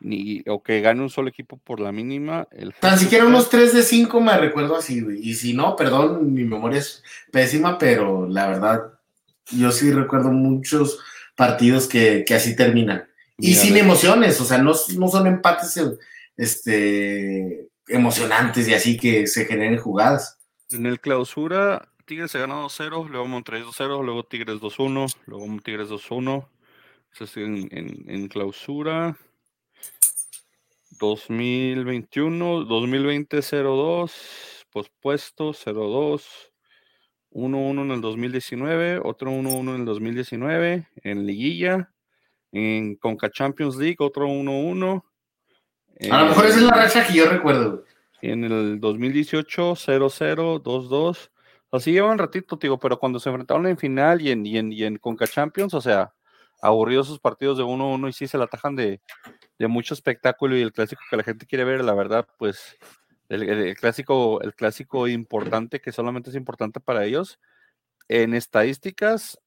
ni o que gane un solo equipo por la mínima. El Tan siquiera unos 3 de 5 me recuerdo así, güey. Y si no, perdón, mi memoria es pésima, pero la verdad, yo sí recuerdo muchos partidos que, así terminan. Y sin emociones, o sea, no, no son empates este, emocionantes y así que se generen jugadas. En el clausura, Tigres se gana 2-0, luego Monterrey 2-0, luego Tigres 2-1, luego Tigres 2-1. Eso es en, en, clausura. 2021, 2020 0-2, pospuesto 0-2, 1-1 en el 2019, otro 1-1 en el 2019, en liguilla, en Conca Champions League, otro 1-1. A lo mejor esa es la racha que yo recuerdo. En el 2018, 0-0, 2-2. Así lleva un ratito, digo, pero cuando se enfrentaron en final y en, y en, y en Conca Champions, o sea, aburridos sus partidos de 1-1 y sí se la atajan de, de, mucho espectáculo y el clásico que la gente quiere ver, la verdad, pues el, clásico, el clásico importante que solamente es importante para ellos. En estadísticas,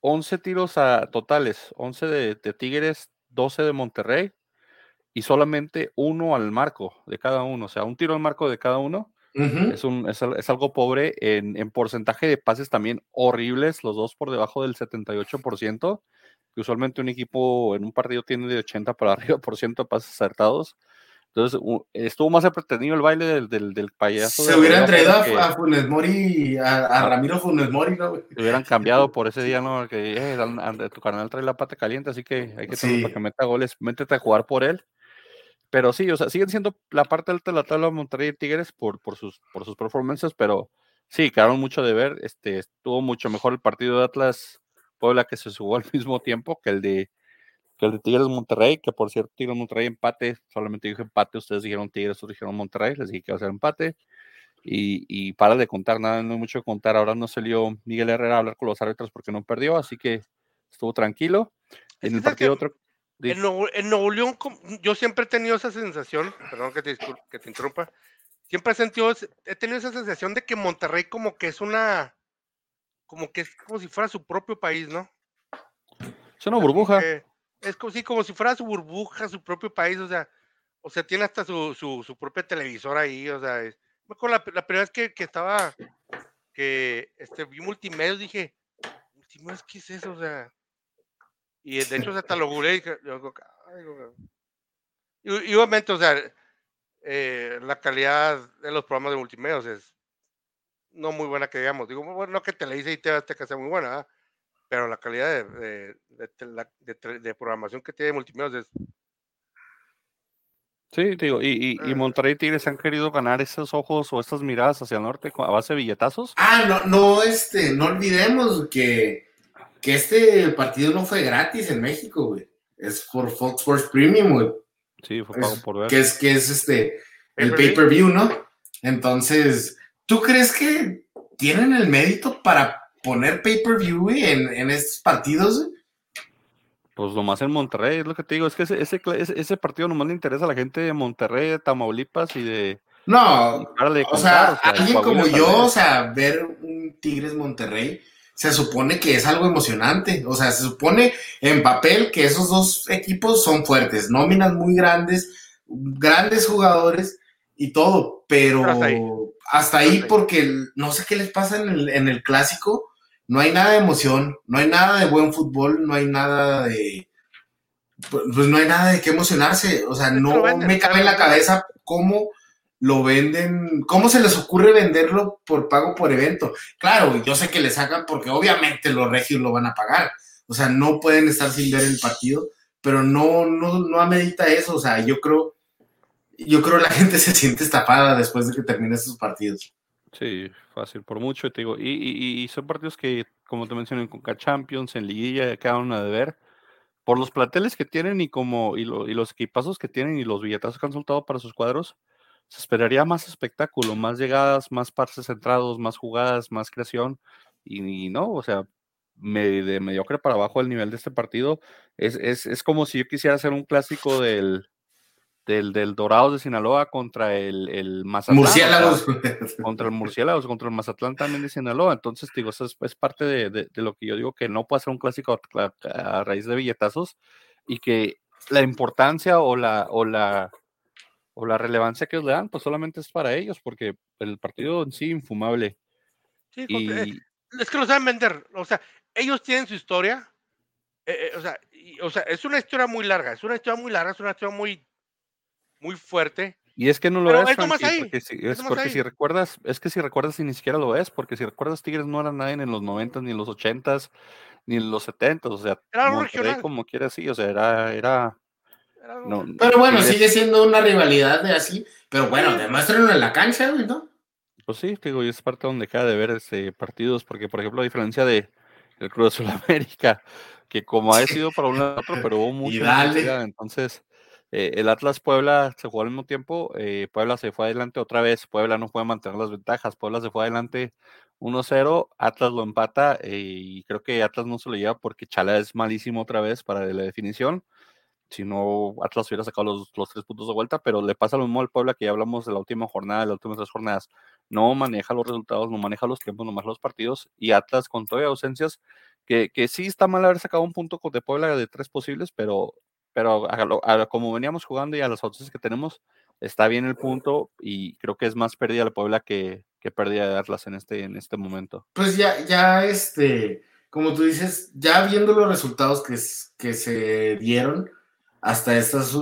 11 tiros a totales, 11 de, de Tigres, 12 de Monterrey y solamente uno al marco de cada uno, o sea, un tiro al marco de cada uno es, un, es, es, algo pobre en, en, porcentaje de pases también horribles, los dos por debajo del 78%, que usualmente un equipo en un partido tiene de 80 para arriba por ciento de pases acertados. Entonces, estuvo más entretenido el baile del, del, del payaso. Se hubieran traído a, Funes Mori, a, a, Ramiro Funes Mori, ¿no? Se hubieran cambiado por ese día, ¿no? Que eh, tu canal trae la pata caliente, así que hay que sí. para que meta goles, métete a jugar por él. Pero sí, o sea, siguen siendo la parte alta de la tabla Monterrey y Tigres por, por, sus, por sus performances, pero sí, quedaron mucho de ver. Este, estuvo mucho mejor el partido de Atlas Puebla que se jugó al mismo tiempo que el de que el de Tigres Monterrey, que por cierto Tigres Monterrey empate, solamente dije empate, ustedes dijeron Tigres, ustedes dijeron Monterrey, les dije que iba a ser empate. Y, y para de contar, nada, no hay mucho que contar. Ahora no salió Miguel Herrera a hablar con los árbitros porque no perdió, así que estuvo tranquilo. En el partido otro. En Nuevo, León, yo siempre he tenido esa sensación, perdón que te, que te interrumpa, siempre he sentido, he tenido esa sensación de que Monterrey como que es una, como que es como si fuera su propio país, ¿no? Es una burbuja. Es como, si, como si fuera su burbuja, su propio país, o sea, o sea, tiene hasta su, su, su propia televisora ahí, o sea, me acuerdo la, la primera vez que, que, estaba, que este, vi multimedios, dije, ¿qué es eso? O sea, y de hecho hasta lo googleé y dije, y, y, obviamente, o sea, eh, la calidad de los programas de multimedios es no muy buena que digamos, digo, bueno, no que Televisa y TV que sea muy buena, ¿eh? pero la calidad de, de, de, programación que tiene multimedios es Sí, digo, y, y, y, Monterrey Tigres han querido ganar esos ojos o estas miradas hacia el norte a base de billetazos. Ah, no, no, este, no olvidemos que, que este partido no fue gratis en México, güey. Es por Fox Sports Premium, güey. Sí, fue pago por ver. Que es, que es este, el pay-per-view, ¿no? Entonces, ¿tú crees que tienen el mérito para poner pay-per-view, en, en estos partidos? Pues nomás en Monterrey, es lo que te digo, es que ese, ese, ese partido nomás le interesa a la gente de Monterrey, de Tamaulipas y de... No, o, sea, alguien como yo, o sea, ver un Tigres Monterrey, se supone que es algo emocionante, o sea, se supone en papel que esos dos equipos son fuertes, nóminas muy grandes, grandes jugadores y todo, pero hasta ahí, porque no sé qué les pasa en el, en el clásico, no hay nada de emoción, no hay nada de buen fútbol, no hay nada de. Pues, pues no hay nada de qué emocionarse. O sea, no me cabe en la cabeza cómo lo venden, cómo se les ocurre venderlo por pago por evento. Claro, yo sé que le sacan porque obviamente los regios lo van a pagar. O sea, no pueden estar sin ver el partido, pero no, no, no amerita eso. O sea, yo creo, yo creo la gente se siente estafada después de que termine esos partidos. Sí, fácil, por mucho, te digo. Y, y, son partidos que, como te mencioné, en Conca Champions, en Liguilla, quedan a ver Por los plateles que tienen y como y, y, los equipazos que tienen y los billetazos que han soltado para sus cuadros, se esperaría más espectáculo, más llegadas, más pases centrados, más jugadas, más creación. Y, no, o sea, me, de mediocre para abajo el nivel de este partido. Es, es, es como si yo quisiera hacer un clásico del, del, del Dorados de Sinaloa contra el, el Mazatlán. Murciélagos. contra el Murciélagos, contra el Mazatlán también de Sinaloa. Entonces, digo, eso es, parte de, de, lo que yo digo, que no puede ser un clásico a, raíz de billetazos y que la importancia o la, o la, o la relevancia que ellos le dan, pues solamente es para ellos, porque el partido en sí, infumable. Sí, y... es que lo saben vender. O sea, ellos tienen su historia. Eh, eh, o, sea, o sea, es una historia muy larga, es una historia muy larga, es una historia muy muy fuerte. Y es que no lo es, porque, si, es porque si recuerdas, es que si recuerdas y ni siquiera lo es, porque si recuerdas Tigres no era nadie en los 90 ni en los 80 ni en los 70 o sea, era como quiera así, o sea, era, era, pero bueno, sigue siendo una rivalidad de así, pero bueno, demuéstrenlo en la cancha, ¿no? Pues sí, digo, y es parte donde queda de ver este, partidos, porque por ejemplo, a diferencia de el Cruz de Sudamérica, que como ha sido para un lado otro, pero hubo mucho entonces eh, el Atlas Puebla se jugó al mismo tiempo, eh, Puebla se fue adelante otra vez, Puebla no puede mantener las ventajas, Puebla se fue adelante 1-0, Atlas lo empata eh, y creo que Atlas no se lo lleva porque Chala es malísimo otra vez para la definición, si no Atlas hubiera sacado los, los, tres puntos de vuelta, pero le pasa lo mismo al Puebla que ya hablamos de la última jornada, de las últimas tres jornadas, no maneja los resultados, no maneja los tiempos, no maneja los partidos y Atlas con todavía ausencias, que, que sí está mal haber sacado un punto de Puebla de tres posibles, pero pero como veníamos jugando y a las opciones que tenemos, está bien el punto y creo que es más pérdida la Puebla que, que pérdida de Atlas en este, en este momento. Pues ya, ya este, como tú dices, ya viendo los resultados que, que se dieron hasta estas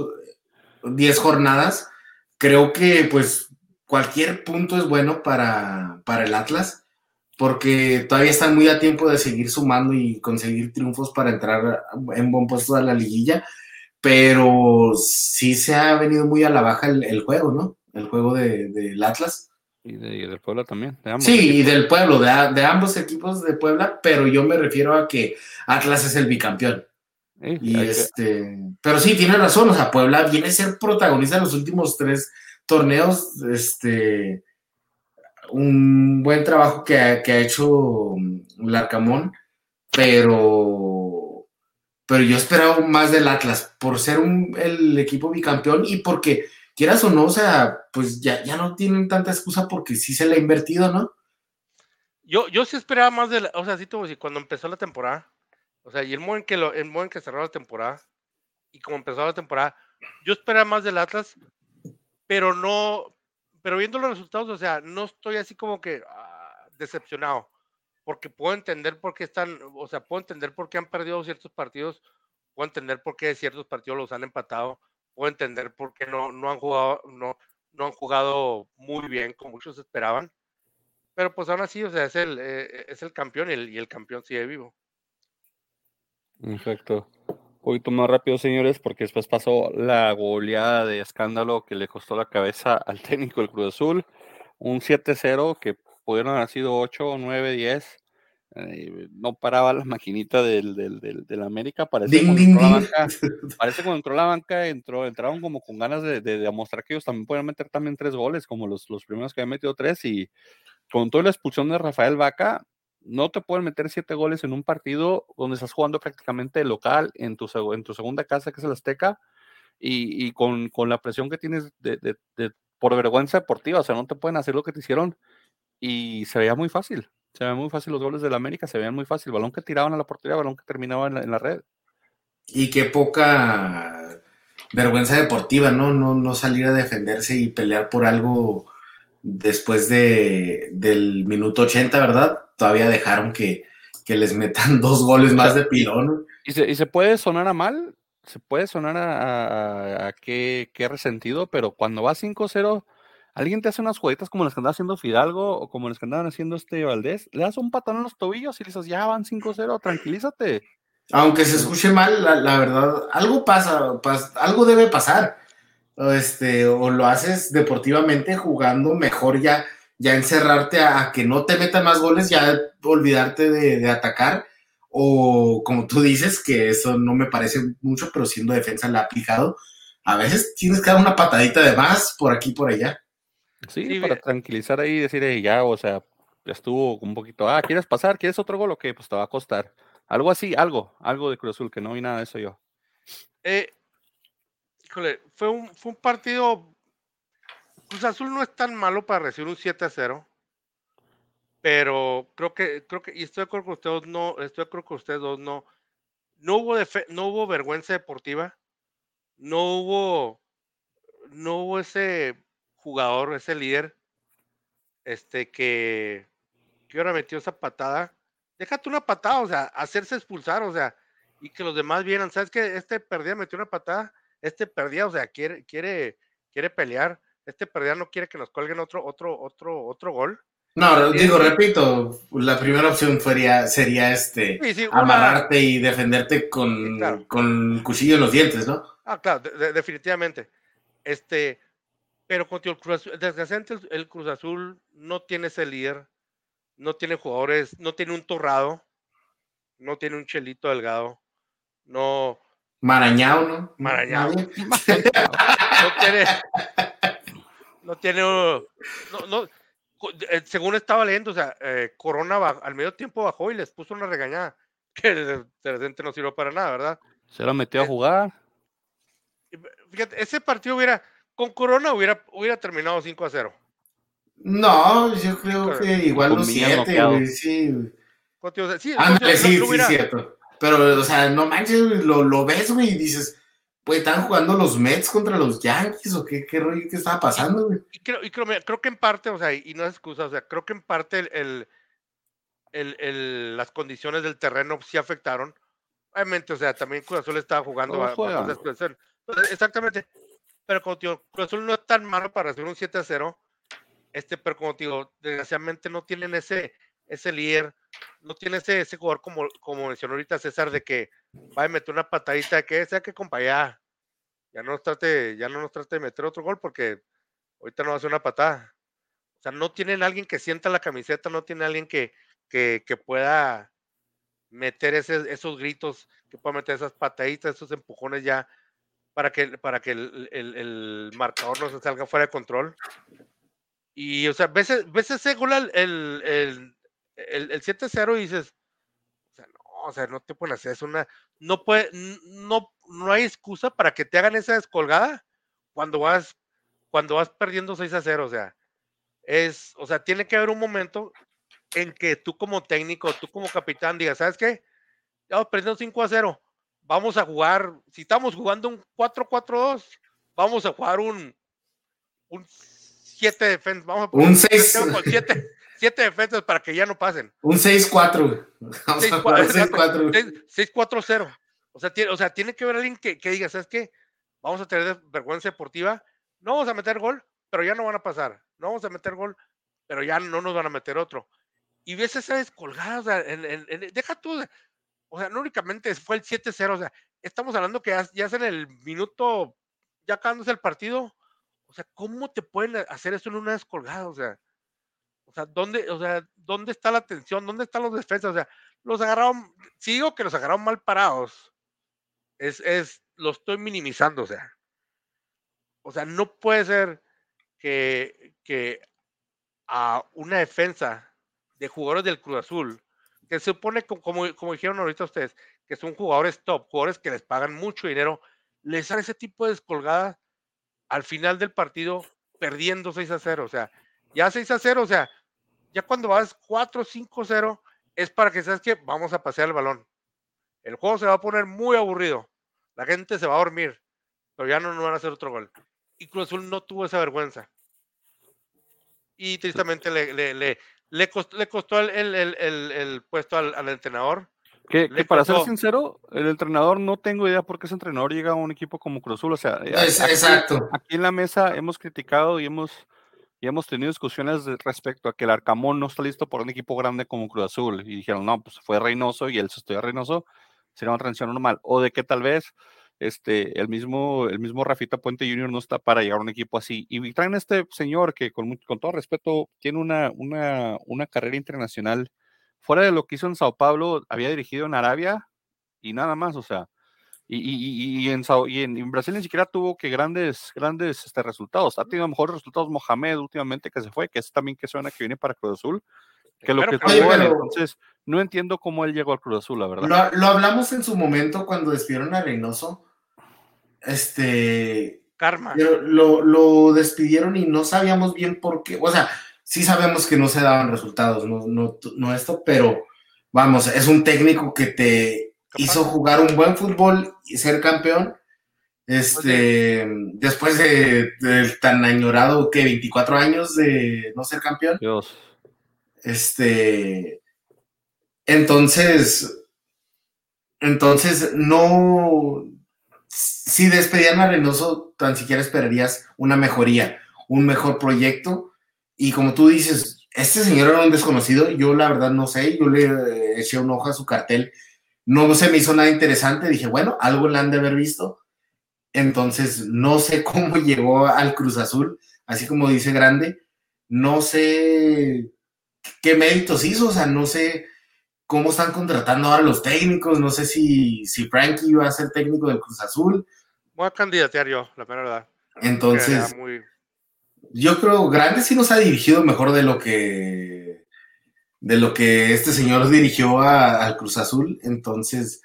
10 jornadas, creo que pues cualquier punto es bueno para, para el Atlas porque todavía están muy a tiempo de seguir sumando y conseguir triunfos para entrar en buen puesto a la liguilla pero sí se ha venido muy a la baja el, juego, ¿no? El juego del de, Atlas. Y, del Puebla también. sí, y del pueblo, de, ambos equipos de Puebla, pero yo me refiero a que Atlas es el bicampeón. Y este, pero sí, tiene razón, o sea, Puebla viene a ser protagonista en los últimos tres torneos, este, un buen trabajo que ha, que ha hecho Larcamón, pero pero yo esperaba más del Atlas por ser un, el equipo bicampeón y porque, quieras o no, o sea, pues ya, ya no tienen tanta excusa porque sí se le ha invertido, ¿no? Yo, yo sí esperaba más de la, o sea, sí te voy a decir, cuando empezó la temporada, o sea, y el modo en que, lo, cerró la temporada, y como empezó la temporada, yo esperaba más del Atlas, pero no, pero viendo los resultados, o sea, no estoy así como que ah, decepcionado, porque puedo entender por qué están, o sea, puedo entender por qué han perdido ciertos partidos, puedo entender por qué ciertos partidos los han empatado, puedo entender por qué no, no han jugado, no, no han jugado muy bien como muchos esperaban, pero pues aún así, o sea, es el, eh, es el campeón y el campeón sigue vivo. Exacto. Un poquito más rápido, señores, porque después pasó la goleada de escándalo que le costó la cabeza al técnico del Cruz Azul. Un 7-0 que pudieron haber sido 8, 9, 10. no paraba la maquinita del, del, del, del América. Parece ding, entró la banca, parece cuando entró la banca, entró, entraron como con ganas de, de demostrar que ellos también pueden meter también tres goles, como los, los primeros que habían metido tres. Y con toda la expulsión de Rafael Vaca, no te pueden meter siete goles en un partido donde estás jugando prácticamente local en tu, en tu segunda casa, que es el Azteca, y, y con, con la presión que tienes de- de- por vergüenza deportiva, o sea, no te pueden hacer lo que te hicieron, y se veía muy fácil, se veían muy fácil los goles del América, se veían muy fácil, balón que tiraban a la portería, balón que terminaba en la, en la red. Y qué poca vergüenza deportiva, ¿no? No, no salir a defenderse y pelear por algo después de, del minuto 80, ¿verdad? Todavía dejaron que, que les metan dos goles más de pilón. Y se, y se puede sonar a mal, se puede sonar a, a, a- qué, qué resentido, pero cuando va 5-0, alguien te hace unas jueguitas como las que andaba haciendo Fidalgo o como las que andaban haciendo este Valdés, le das un patón en los tobillos y le dices, ya van 5-0, tranquilízate. Aunque se escuche mal, la, la verdad, algo pasa, pas- algo debe pasar. Este, o lo haces deportivamente jugando mejor ya, ya encerrarte a, a que no te metan más goles, ya olvidarte de, de atacar. O como tú dices, que eso no me parece mucho, pero siendo defensa la ha aplicado. A veces tienes que dar una patadita de más por aquí y por allá. Sí, Sí, para tranquilizar ahí y decir, "Ey, ya, o sea, ya estuvo un poquito, ah, ¿quieres pasar? ¿Quieres otro gol o qué? Pues te va a costar. Algo así, algo, algo de Cruz Azul, que no vi nada de eso yo. Eh, híjole, fue un, fue un partido. Cruz Azul no es tan malo para recibir un 7 a 0. Pero creo que, creo que, y estoy de acuerdo con ustedes, no, estoy de acuerdo con ustedes dos, no, no hubo defe- no hubo vergüenza deportiva, no hubo, no hubo ese jugador, ese líder, este que, que ahora metió esa patada. Déjate una patada, o sea, hacerse expulsar, o sea, y que los demás vieran, ¿sabes qué? Este perdía, metió una patada, este perdía, o sea, quiere, quiere, quiere pelear, este perdía no quiere que nos cuelguen otro, otro, otro, otro gol. No, Sí. digo, repito, la primera opción sería, sería este, Sí, sí, una- amarrarte y defenderte con, Sí, claro. con cuchillo en los dientes, ¿no? Ah, claro, de- de- definitivamente. Este, pero contigo el Cruz Azul, desgraciadamente el, el Cruz Azul no tiene ese líder, no tiene jugadores, no tiene un torrado, no tiene un chelito delgado, no, Marañao, ¿no? Marañao. No tiene, no tiene, no, no, eh, según estaba leyendo, o sea, eh, Corona ba- al medio tiempo bajó y les puso una regañada, que de, repente no sirvió para nada, ¿verdad? Se lo metió a Eh, jugar. Fíjate, ese partido hubiera, con Corona hubiera, hubiera terminado 5 a 0. No, yo creo Claro. que igual los Miñas siete, noqueado. güey, sí. sí, Ándale, sí, no sí, hubiera- cierto. Pero, o sea, no manches, lo, lo ves, güey, y dices, pues, ¿están jugando los Mets contra los Yankees o qué, qué rollo, estaba pasando, güey? y creo, y creo, mira, creo que en parte, o sea, y, no es excusa, o sea, creo que en parte el, el- el- el- las condiciones del terreno sí afectaron. Obviamente, o sea, también Cruz Azul estaba jugando. Entonces, Exactamente. Pero como te digo, Cruz Azul no es tan malo para hacer un 7 a 0. Este, pero como te digo, desgraciadamente no tienen ese, ese líder, no tiene ese, ese jugador como, como mencionó ahorita César, de que va a meter una patadita que sea que compa ya, no nos trate, ya no nos trate de meter otro gol porque ahorita no va a hacer una patada. O sea, no tienen alguien que sienta la camiseta, no tiene alguien que, que, pueda meter ese- esos gritos, que pueda meter esas pataditas, esos empujones ya para que, para que el, el- el marcador no se salga fuera de control. Y, o sea, ves, e- ves ese gol, el, el 7-0 y dices, o sea, no, te pueden hacer, es una, no puede, no, no hay excusa para que te hagan esa descolgada cuando vas, cuando vas perdiendo 6 a 0, o sea, es, o sea, tiene que haber un momento en que tú como técnico, tú como capitán digas, ¿sabes qué? Ya vamos perdiendo 5 a 0, vamos a jugar, si estamos jugando un 4-4-2, vamos a jugar un, un 7 defensa, vamos a un 6 siete defensas para que ya no pasen. Un 6-4. 6-4-0. O sea, tiene, o sea, tiene que haber alguien que, que diga, ¿sabes qué? Vamos a tener vergüenza deportiva. No vamos a meter gol, pero ya no van a pasar. No vamos a meter gol, pero ya no nos van a meter otro. Y ves esa descolgada, o sea, deja tú, o sea, no únicamente fue el 7-0, o sea, estamos hablando que ya, ya es en el minuto, ya acabándose el partido. O sea, ¿cómo te pueden hacer eso en una descolgada? O sea, sea, ¿dónde, o sea, ¿dónde está la atención? ¿Dónde están los defensas? O sea, los agarraron, si digo que los agarraron mal parados, es, es, lo estoy minimizando, o sea. O sea, no puede ser que, que a una defensa de jugadores del Cruz Azul, que se supone, como, como dijeron ahorita ustedes, que son jugadores top, jugadores que les pagan mucho dinero, les dan ese tipo de descolgada al final del partido perdiendo 6 a 0. O sea, ya 6 a 0, o sea, ya cuando vas 4-5-0, es para que sabes que vamos a pasear el balón. El juego se va a poner muy aburrido. La gente se va a dormir, pero ya no, van a hacer otro gol. Y Cruz Azul no tuvo esa vergüenza. Y tristemente le, le, le, le costó, el, puesto al, entrenador. Que, para ser sincero, el entrenador no tengo idea por qué ese entrenador llega a un equipo como Cruz Azul. O sea, exacto. Aquí en la mesa hemos criticado y hemos y hemos tenido discusiones respecto a que el Arcamón no está listo por un equipo grande como Cruz Azul. Y dijeron, no, pues fue Reynoso y él se estudia Reynoso, será una transición normal. O de que tal vez este, el, mismo, el mismo Rafita Puente Jr. no está para llegar a un equipo así. Y traen a este señor que, con, con todo respeto, tiene una, una, una carrera internacional. Fuera de lo que hizo en Sao Paulo, había dirigido en Arabia y nada más, o sea, y, en, y, en, Brasil ni siquiera tuvo que grandes, grandes este, resultados. Ha tenido mejores resultados Mohamed últimamente que se fue, que es también que suena que viene para Cruz Azul, que lo que tuvo Entonces, no entiendo cómo él llegó al Cruz Azul, la verdad. Lo, hablamos en su momento cuando despidieron a Reynoso. Este. Karma. Lo, lo, despidieron y no sabíamos bien por qué. O sea, sí sabemos que no se daban resultados, no, no, no esto, pero vamos, es un técnico que te hizo jugar un buen fútbol y ser campeón. Este, después de, tan añorado que 24 años de no ser campeón. Dios. Este, entonces, entonces no, si despedían a Reynoso, tan siquiera esperarías una mejoría, un mejor proyecto. Y como tú dices, este señor era un desconocido, yo la verdad no sé, yo le eché un ojo a su cartel no se me hizo nada interesante, dije, bueno, algo le han de haber visto. Entonces, no sé cómo llegó al Cruz Azul, así como dice Grande, no sé qué méritos hizo, o sea, no sé cómo están contratando ahora los técnicos, no sé si, si Frankie iba a ser técnico del Cruz Azul. Voy a candidatear yo, la verdad. Entonces, yo creo, Grande sí nos ha dirigido mejor de lo que de lo que este señor dirigió al Cruz Azul. Entonces,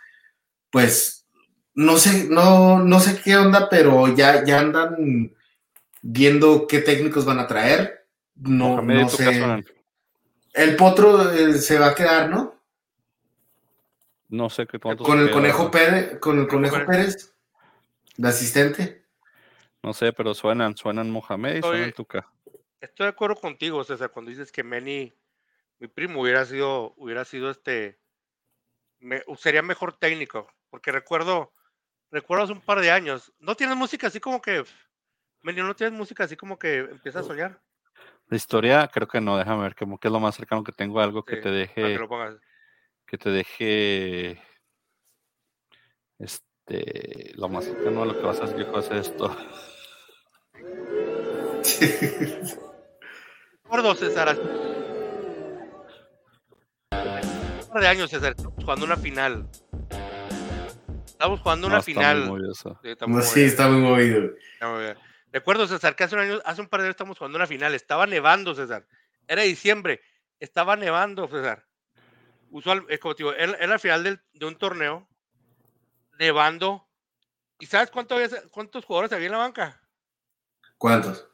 pues, no sé, no, no sé qué onda, pero ya, ya andan viendo qué técnicos van a traer. No, no sé. El potro eh, se va a quedar, ¿no? No sé qué Con el conejo Pérez, con el conejo Pérez, de asistente. No sé, pero suenan, suenan Mohamed y suenan Tuca. Estoy de acuerdo contigo, César, cuando dices que Meni mi primo hubiera sido, hubiera sido este, sería mejor técnico, porque recuerdo, recuerdo hace un par de años, no tienes música así como que, Menio, no tienes música así como que empieza a soñar. La historia, creo que no, déjame ver, como que es lo más cercano que tengo, algo que te deje, que, te deje, este, lo más cercano a lo que vas a hacer, es esto. Recuerdo, César, de años, César, jugando una final. Estamos jugando una final. sí, está muy movido. Recuerdo, César, que hace un, año, hace un par de años estamos jugando una final. Estaba nevando, César. Era diciembre. Estaba nevando, César. usual, es como te digo, era, al final del- de un torneo, nevando. ¿Y sabes cuánto había- cuántos jugadores había en la banca? ¿Cuántos?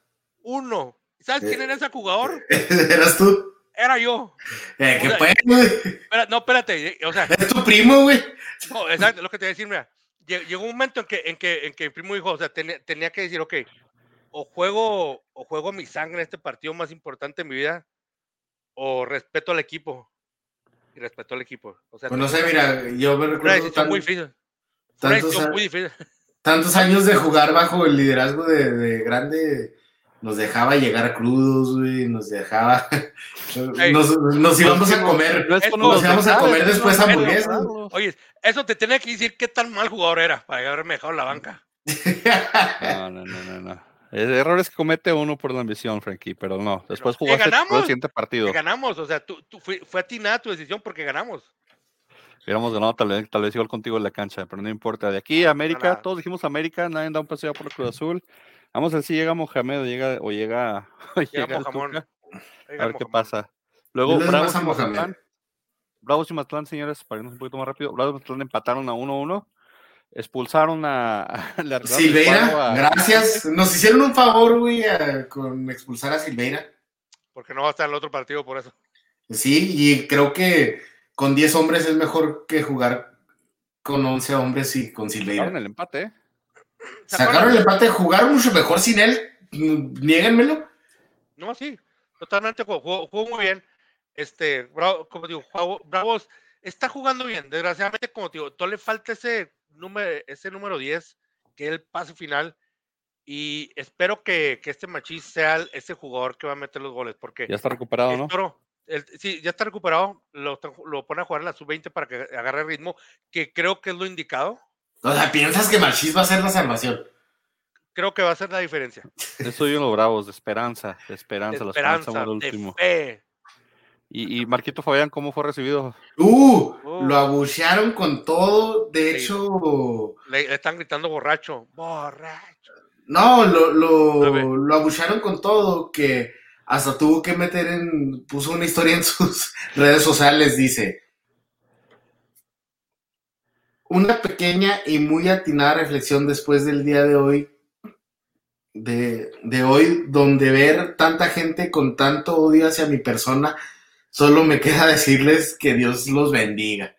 Uno. ¿Y ¿Sabes quién Eh. era ese jugador? ¿Eras tú? Era yo. Eh, ¿Qué O sea, no, espérate. O sea, Es tu primo, güey. no, exacto, lo que te voy a decir, mira. lle- Llegó un momento en que, en que, en que mi primo dijo, o sea, tenía, tenía que decir, ok, o juego, o juego mi sangre en este partido más importante de mi vida, o respeto al equipo. Y respeto al equipo. O sea, Pues no sé, mira, yo me recuerdo tan- muy difícil. Tantos, muy difícil. tantos años de jugar bajo el liderazgo de, de grande. Nos dejaba llegar crudos, güey, nos dejaba. Ey. nos, nos íbamos a comer. No si vamos a comer después no, no, hamburguesas. no, Oye, eso te tenía que decir qué tan mal jugador era para haberme dejado en la banca. No, no, no, no, no. Es errores que comete uno por la ambición, Frankie, pero no. Después que jugaste ganamos. el siguiente partido. Ganamos, o sea, tú, tú fue, fue atinada tu decisión porque ganamos. Hubiéramos ganado tal vez, tal vez igual contigo en la cancha, pero no importa. De aquí a América, nada. todos dijimos América, nadie da un paseo por Cruz Azul. Vamos a ver si llega Mohamed o llega, o llega, o Llega Oiga, a ver qué pasa. Luego, a Mohamed. Mazatlán. Bravos y Mazatlán, señores, para irnos un poquito más rápido. Bravos y Mazatlán empataron a 1-1. Expulsaron a. el Silveira, a- gracias. Nos hicieron un favor, güey, a- con expulsar a Silveira. Porque no va a estar en el otro partido por eso. Sí, y creo que con 10 hombres es mejor que jugar con 11 hombres y con Silveira. Sacaron el empate, ¿eh? ¿Se Sacaron el empate, jugaron mucho mejor sin él. Niéguenmelo. No, sí, totalmente jugó, muy bien. Este, Bravo, como digo, jugó- Bravos está jugando bien. Desgraciadamente, como te digo, todo le falta ese número, ese número 10, que es el pase final. Y espero que, que este Machís sea el- ese jugador que va a meter los goles, porque Ya está recuperado, ¿no? el- sí, ya está recuperado, lo, lo pone a jugar en la sub-20 para que agarre ritmo, que creo que es lo indicado. O sea, piensas que Machís va a ser la salvación. Creo que va a ser la diferencia. Eso yo en los Bravos, de esperanza, de esperanza, De la esperanza esperanza, muere de último. fe. Y, y Marquito Fabián, ¿cómo fue recibido? Uh, Oh. lo abuchearon con todo. De Sí. hecho, Le, le están gritando borracho. Borracho. no, lo, lo, lo abuchearon con todo. Que hasta tuvo que meter en. Puso una historia en sus redes sociales. Dice: Una pequeña y muy atinada reflexión después del día de hoy. De, de hoy, donde ver tanta gente con tanto odio hacia mi persona, solo me queda decirles que Dios los bendiga.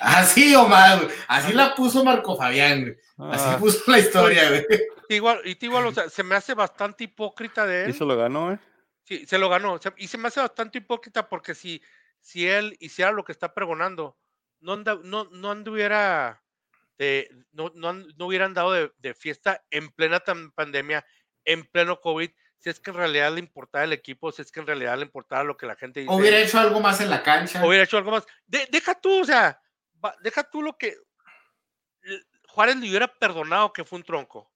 Así, Omar, así la puso Marco Fabián. Así Ah, puso la historia, güey. Igual, y te igual, o sea, se me hace bastante hipócrita de y él. se lo ganó, ¿eh? Sí, se lo ganó. y se me hace bastante hipócrita porque si, si él hiciera lo que está pregonando, no, anda- no, no anduviera, de, no, no, no hubieran dado de, de fiesta en plena pandemia, en pleno COVID, si es que en realidad le importaba el equipo, si es que en realidad le importaba lo que la gente dice. Hubiera hecho algo más en la cancha. hubiera hecho algo más. De- deja tú, o sea, deja tú lo que Juárez le hubiera perdonado que fue un tronco.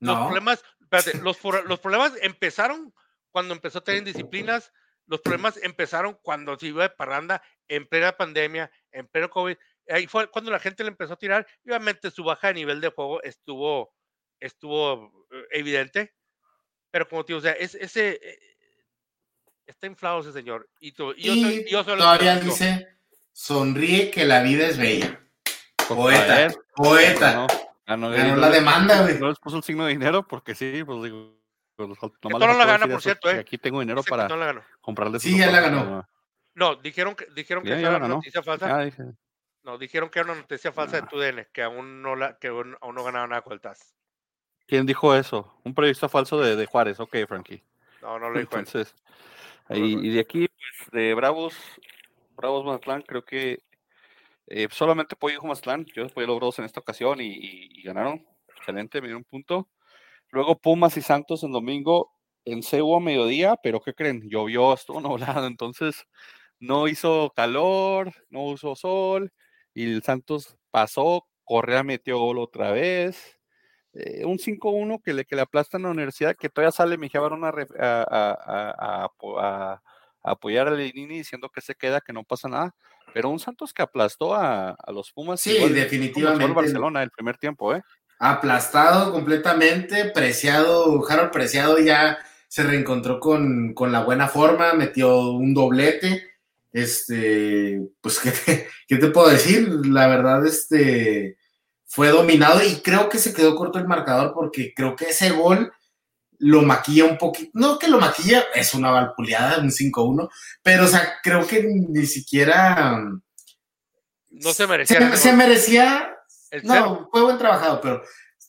Los No. problemas, espérate, los, los problemas empezaron cuando empezó a tener disciplinas, los problemas empezaron cuando se iba de parranda en plena pandemia, en pleno COVID. Ahí fue cuando la gente le empezó a tirar. y obviamente su baja de nivel de juego estuvo, estuvo eh, evidente. Pero como te digo, o sea, es, ese eh, está inflado ese señor. Y, tú- y yo, Y yo soy lo que todavía dice, sonríe que la vida es bella. Por Poeta, poeta. ganó, ganó, Ganó y no la demanda, güey. No les puso el signo de dinero porque sí, pues digo. Pues, no la gana, por eso, cierto, ¿eh? Aquí tengo dinero para no comprarles. Sí, ya la ganó. no. Dijeron que, dijeron que era una ganó. noticia falsa. Ah, dije, No, dijeron que era una noticia falsa Ah. de TUDN, que aún no la, que aún, aún no ganaba nada con el TAS. ¿Quién dijo eso? Un periodista falso de, de Juárez. Ok, Frankie. No, no lo dijo. Entonces, y, de aquí, pues, de Bravos, Bravos Mazatlán, creo que eh, solamente apoyo dijo Mazatlán. Yo apoyé a los Bravos en esta ocasión y, y- y ganaron. Excelente, me dieron un punto. Luego Pumas y Santos en domingo en CEU a mediodía, pero ¿qué creen? Llovió, estuvo nublado, entonces no hizo calor, no usó sol y el Santos pasó, Correa metió gol otra vez. eh, un 5-1 que le, que le aplastan a la universidad, que todavía sale Mejía Barón a, apoyar a Lenini diciendo que se queda, que no pasa nada. Pero un Santos que aplastó a, a los Pumas. Sí, igual definitivamente. Barcelona el primer tiempo, ¿eh? Aplastado completamente, Preciado, Harold Preciado ya se reencontró con, con la buena forma, metió un doblete Este, pues, ¿qué te, ¿qué te puedo decir? La verdad, este, fue dominado y creo que se quedó corto el marcador porque creo que ese gol lo maquilla un poquito, no que lo maquilla, es una valpuleada, un 5-1, pero o sea, creo que ni siquiera... No se merecía. Se, se merecía... no, fue buen trabajado, pero,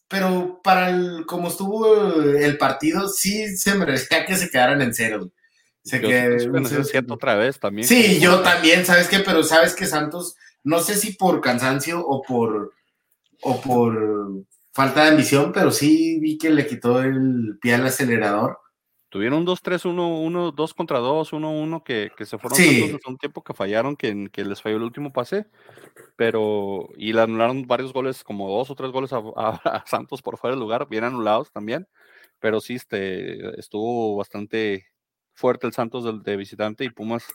pero para el, como estuvo el partido, sí se merecía que se quedaran en cero. Se que, otra vez también. Sí, yo también, ¿sabes qué? Pero sabes que Santos, no sé si por cansancio o por, o por falta de ambición, pero sí vi que le quitó el pie al acelerador. Tuvieron un 2-3, 1-1, 2 contra 2, 1-1 que, que, se fueron sí. un tiempo que fallaron, que, que, les falló el último pase, pero y le anularon varios goles, como dos o tres goles a Santos por fuera del lugar, bien anulados también, pero sí este, estuvo bastante fuerte el Santos de, de visitante y Pumas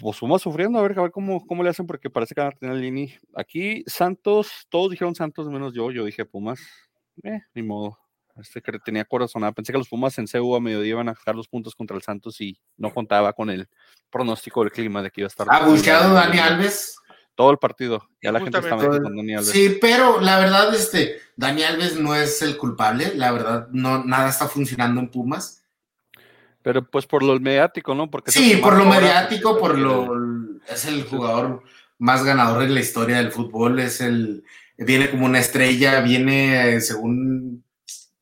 pues Pumas sufriendo, a ver, a ver cómo, cómo le hacen, porque parece que van a tener Lini. Aquí Santos, todos dijeron Santos menos yo, yo dije Pumas, eh, ni modo. Este que tenía corazonada, pensé que los Pumas en CU a mediodía iban a sacar los puntos contra el Santos y no contaba con el pronóstico del clima de que iba a estar. ¿Ha buscado Dani Alves? Todo el partido, ya la gente está metiendo Dani Alves. Sí, pero la verdad, este, Dani Alves no es el culpable, la verdad, no, nada está funcionando en Pumas pero pues por lo mediático, ¿no? Porque sí, por lo mediático, por lo es el jugador más ganador en la historia del fútbol, es el viene como una estrella, viene según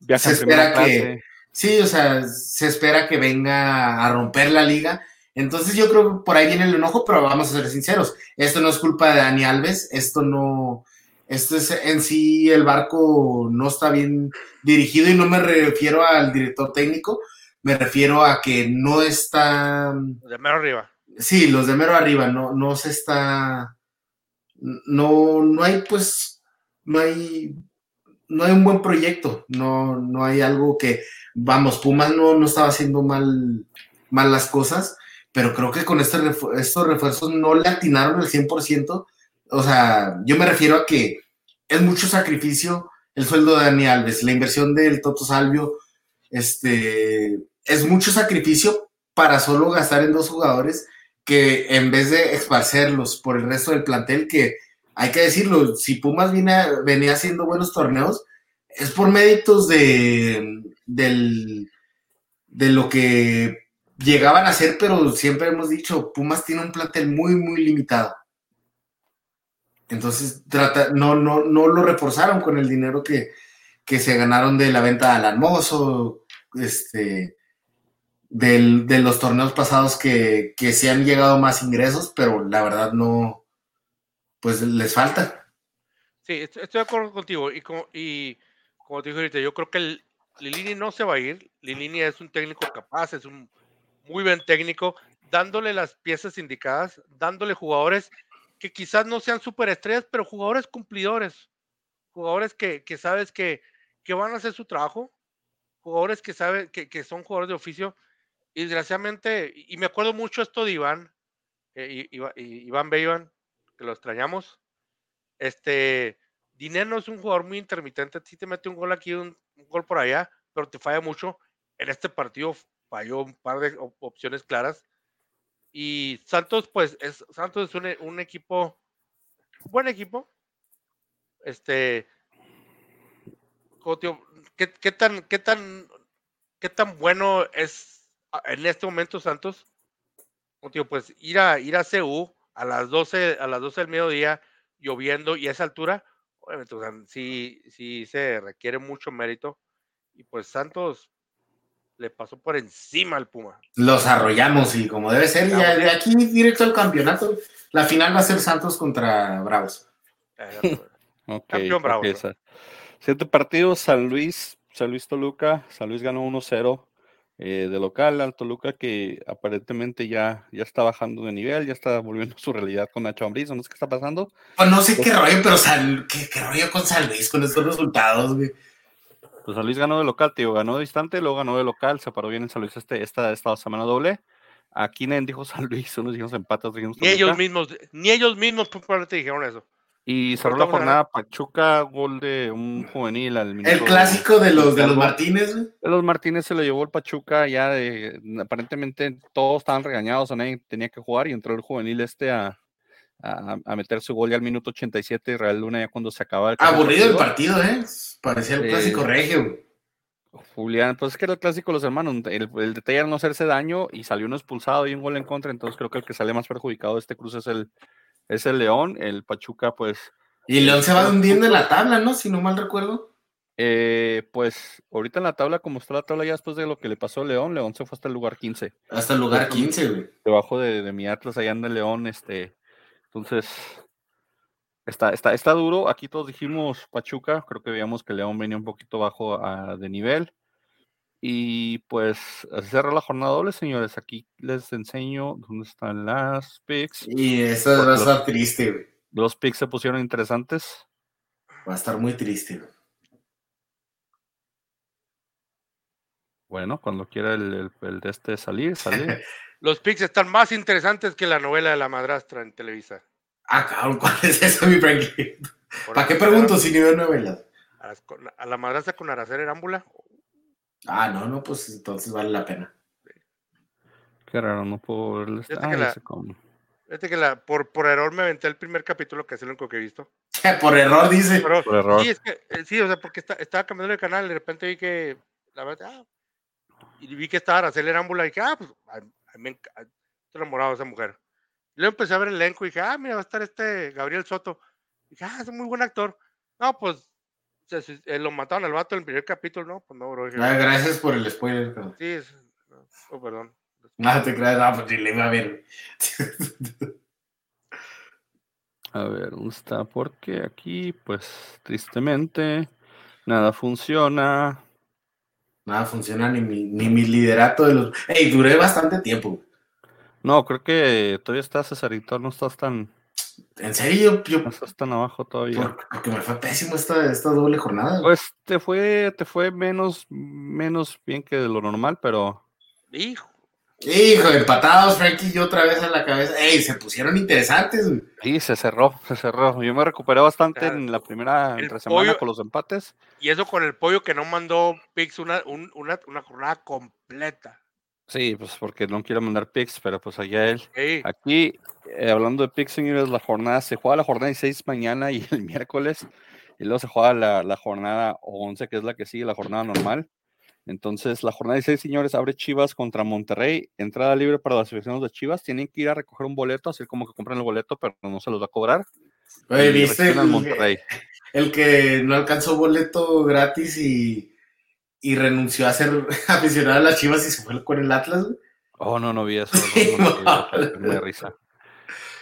Viaja se espera que sí, o sea, se espera que venga a romper la liga. Entonces yo creo que por ahí viene el enojo, pero vamos a ser sinceros, esto no es culpa de Dani Alves, esto no esto es en sí el barco no está bien dirigido y no me refiero al director técnico, me refiero a que no está. Los de mero arriba. Sí, los de mero arriba, no, no se está. No, no hay, pues, no hay, no hay un buen proyecto, no, no hay algo que, vamos, Pumas no, no estaba haciendo mal, mal las cosas, pero creo que con este estos refuerzos no le atinaron el 100%, o sea, yo me refiero a que es mucho sacrificio el sueldo de Dani Alves, la inversión del Toto Salvio, este, es mucho sacrificio para solo gastar en dos jugadores que en vez de esparcerlos por el resto del plantel, que hay que decirlo, si Pumas venía haciendo buenos torneos, es por méritos de, del, de lo que llegaban a hacer, pero siempre hemos dicho, Pumas tiene un plantel muy, muy limitado. Entonces, trata, no, no, no lo reforzaron con el dinero que, que se ganaron de la venta al almozo, este, de los torneos pasados que, que se han llegado más ingresos, pero la verdad no, pues les falta. Sí, estoy de acuerdo contigo. Y como, y como te dije ahorita, yo creo que el, Lilini no se va a ir. Lilini es un técnico capaz, es un muy buen técnico, dándole las piezas indicadas, dándole jugadores que quizás no sean superestrellas, pero jugadores cumplidores, jugadores que, que sabes que, que, van a hacer su trabajo, jugadores que saben que, que son jugadores de oficio y desgraciadamente, y me acuerdo mucho esto de Iván, eh, Iván Beivan, que lo extrañamos. Este, Dinero es un jugador muy intermitente, si te mete un gol aquí, un, gol por allá, pero te falla mucho. En este partido falló un par de opciones claras. Y Santos, pues, es, Santos es un, un equipo, buen equipo. Este, ¿qué, ¿qué, tan, qué tan, qué tan bueno es en este momento, Santos, pues ir a ir a CU a las 12, a las 12 del mediodía, lloviendo y a esa altura, obviamente, sí, sí se requiere mucho mérito. Y pues Santos le pasó por encima al Puma. Los arrollamos y como debe ser, ya, de aquí directo al campeonato. La final va a ser Santos contra Bravos. Campeón Bravos. Siete partidos, San Luis, San Luis Toluca, San Luis ganó 1-0. Eh, de local, Alto Luca, que aparentemente ya, ya está bajando de nivel, ya está volviendo a su realidad con Nacho Ambriz, no sé qué está pasando. Pues no sé qué rollo, pero ¿qué, rollo con San Luis con estos resultados, güey. Pues San Luis ganó de local, tío, ganó de distante, luego ganó de local, se paró bien en San Luis este, esta, esta semana doble. Aquí nadie dijo San Luis, unos dijimos empate, otros dijimos Ni ellos mismos, ni ellos mismos probablemente dijeron eso. Y cerró la jornada Pachuca, gol de un juvenil al minuto. El clásico de los de los Martínez. De los Martínez se lo llevó el Pachuca ya de aparentemente todos estaban regañados, nadie tenía que jugar y entró el juvenil este a, a, meter su gol ya al minuto 87 Israel Luna ya cuando se acaba el Aburrido el partido, ¿eh? Parecía el clásico regio. Julián, pues es que era el clásico de los hermanos, el, el, detalle era no hacerse daño y salió uno expulsado y un gol en contra, entonces creo que el que sale más perjudicado de este cruce es el, es el León, el Pachuca, pues. Y el León se va hundiendo en la tabla, ¿no? Si no mal recuerdo. Eh, pues ahorita en la tabla, como está la tabla ya después de lo que le pasó a León, León se fue hasta el lugar 15. Hasta el lugar 15, güey. Debajo de, mi Atlas, allá anda el León, este. Entonces, está, está, está duro. Aquí todos dijimos Pachuca, creo que veíamos que León venía un poquito bajo de nivel. Y pues cerra la jornada doble, señores. Aquí les enseño dónde están las picks. Y eso va a estar triste, güey. Los picks se pusieron interesantes. Va a estar muy triste, güey. Bueno, cuando quiera el, de este salir, salir. Los picks están más interesantes que la novela de la madrastra en Televisa. Ah, cabrón, ¿cuál es eso, mi Frankie? ¿Para qué pregunto si ni veo novelas? A, la madrastra con Araceli Arámbula Ah, no, no, pues entonces vale la pena. Qué raro, no puedo verlo. Fíjate, que, la, que la, por, por error me aventé el primer capítulo que es el único que he visto. por error, dice. por error. Sí, es que, eh, sí, o sea, porque estaba cambiando de canal y de repente vi que, la verdad, ah, y vi que estaba Araceli Arámbula y dije, ah, pues, a, mí estoy enamorado de esa mujer. Y luego empecé a ver el elenco y dije, ah, mira, va a estar este Gabriel Soto. Y dije, ah, es un muy buen actor. No, pues eh, lo mataron al vato en el primer capítulo, ¿no? Pues no, bro. Ah, gracias por el spoiler. Sí, es, oh, perdón. No te creas, no, pues le iba a ver. a ver, ¿dónde está? Porque aquí, pues, tristemente, nada funciona. Nada funciona, ni mi, ni mi liderato de los. ¡Ey! Duré bastante tiempo. No, creo que todavía estás, Cesarito, no estás tan. ¿En serio? Yo, no estás tan abajo todavía. Porque me fue pésimo esta, esta doble jornada. Pues te fue, te fue menos, menos bien que de lo normal, pero. Hijo. Hijo, empatados, Frankie y otra vez a la cabeza. ¡Ey! Se pusieron interesantes, Sí, se cerró, se cerró. Yo me recuperé bastante en la primera entre semana con los empates. Y eso con el pollo que no mandó Pix una, una, una jornada completa. Sí, pues porque no quiero mandar picks, pero pues allá él. Aquí, eh, hablando de picks, señores, la jornada, se juega la jornada 16 mañana y el miércoles, y luego se juega la, la, jornada 11, que es la que sigue la jornada normal. Entonces, la jornada 16, señores, abre Chivas contra Monterrey, entrada libre para los aficionados de Chivas, tienen que ir a recoger un boleto, así como que compran el boleto, pero no se los va a cobrar. Oye, ¿viste el, el que no alcanzó boleto gratis y y renunció a ser aficionado a las Chivas y se fue con el Atlas. Oh, no, no vi eso. No, risa.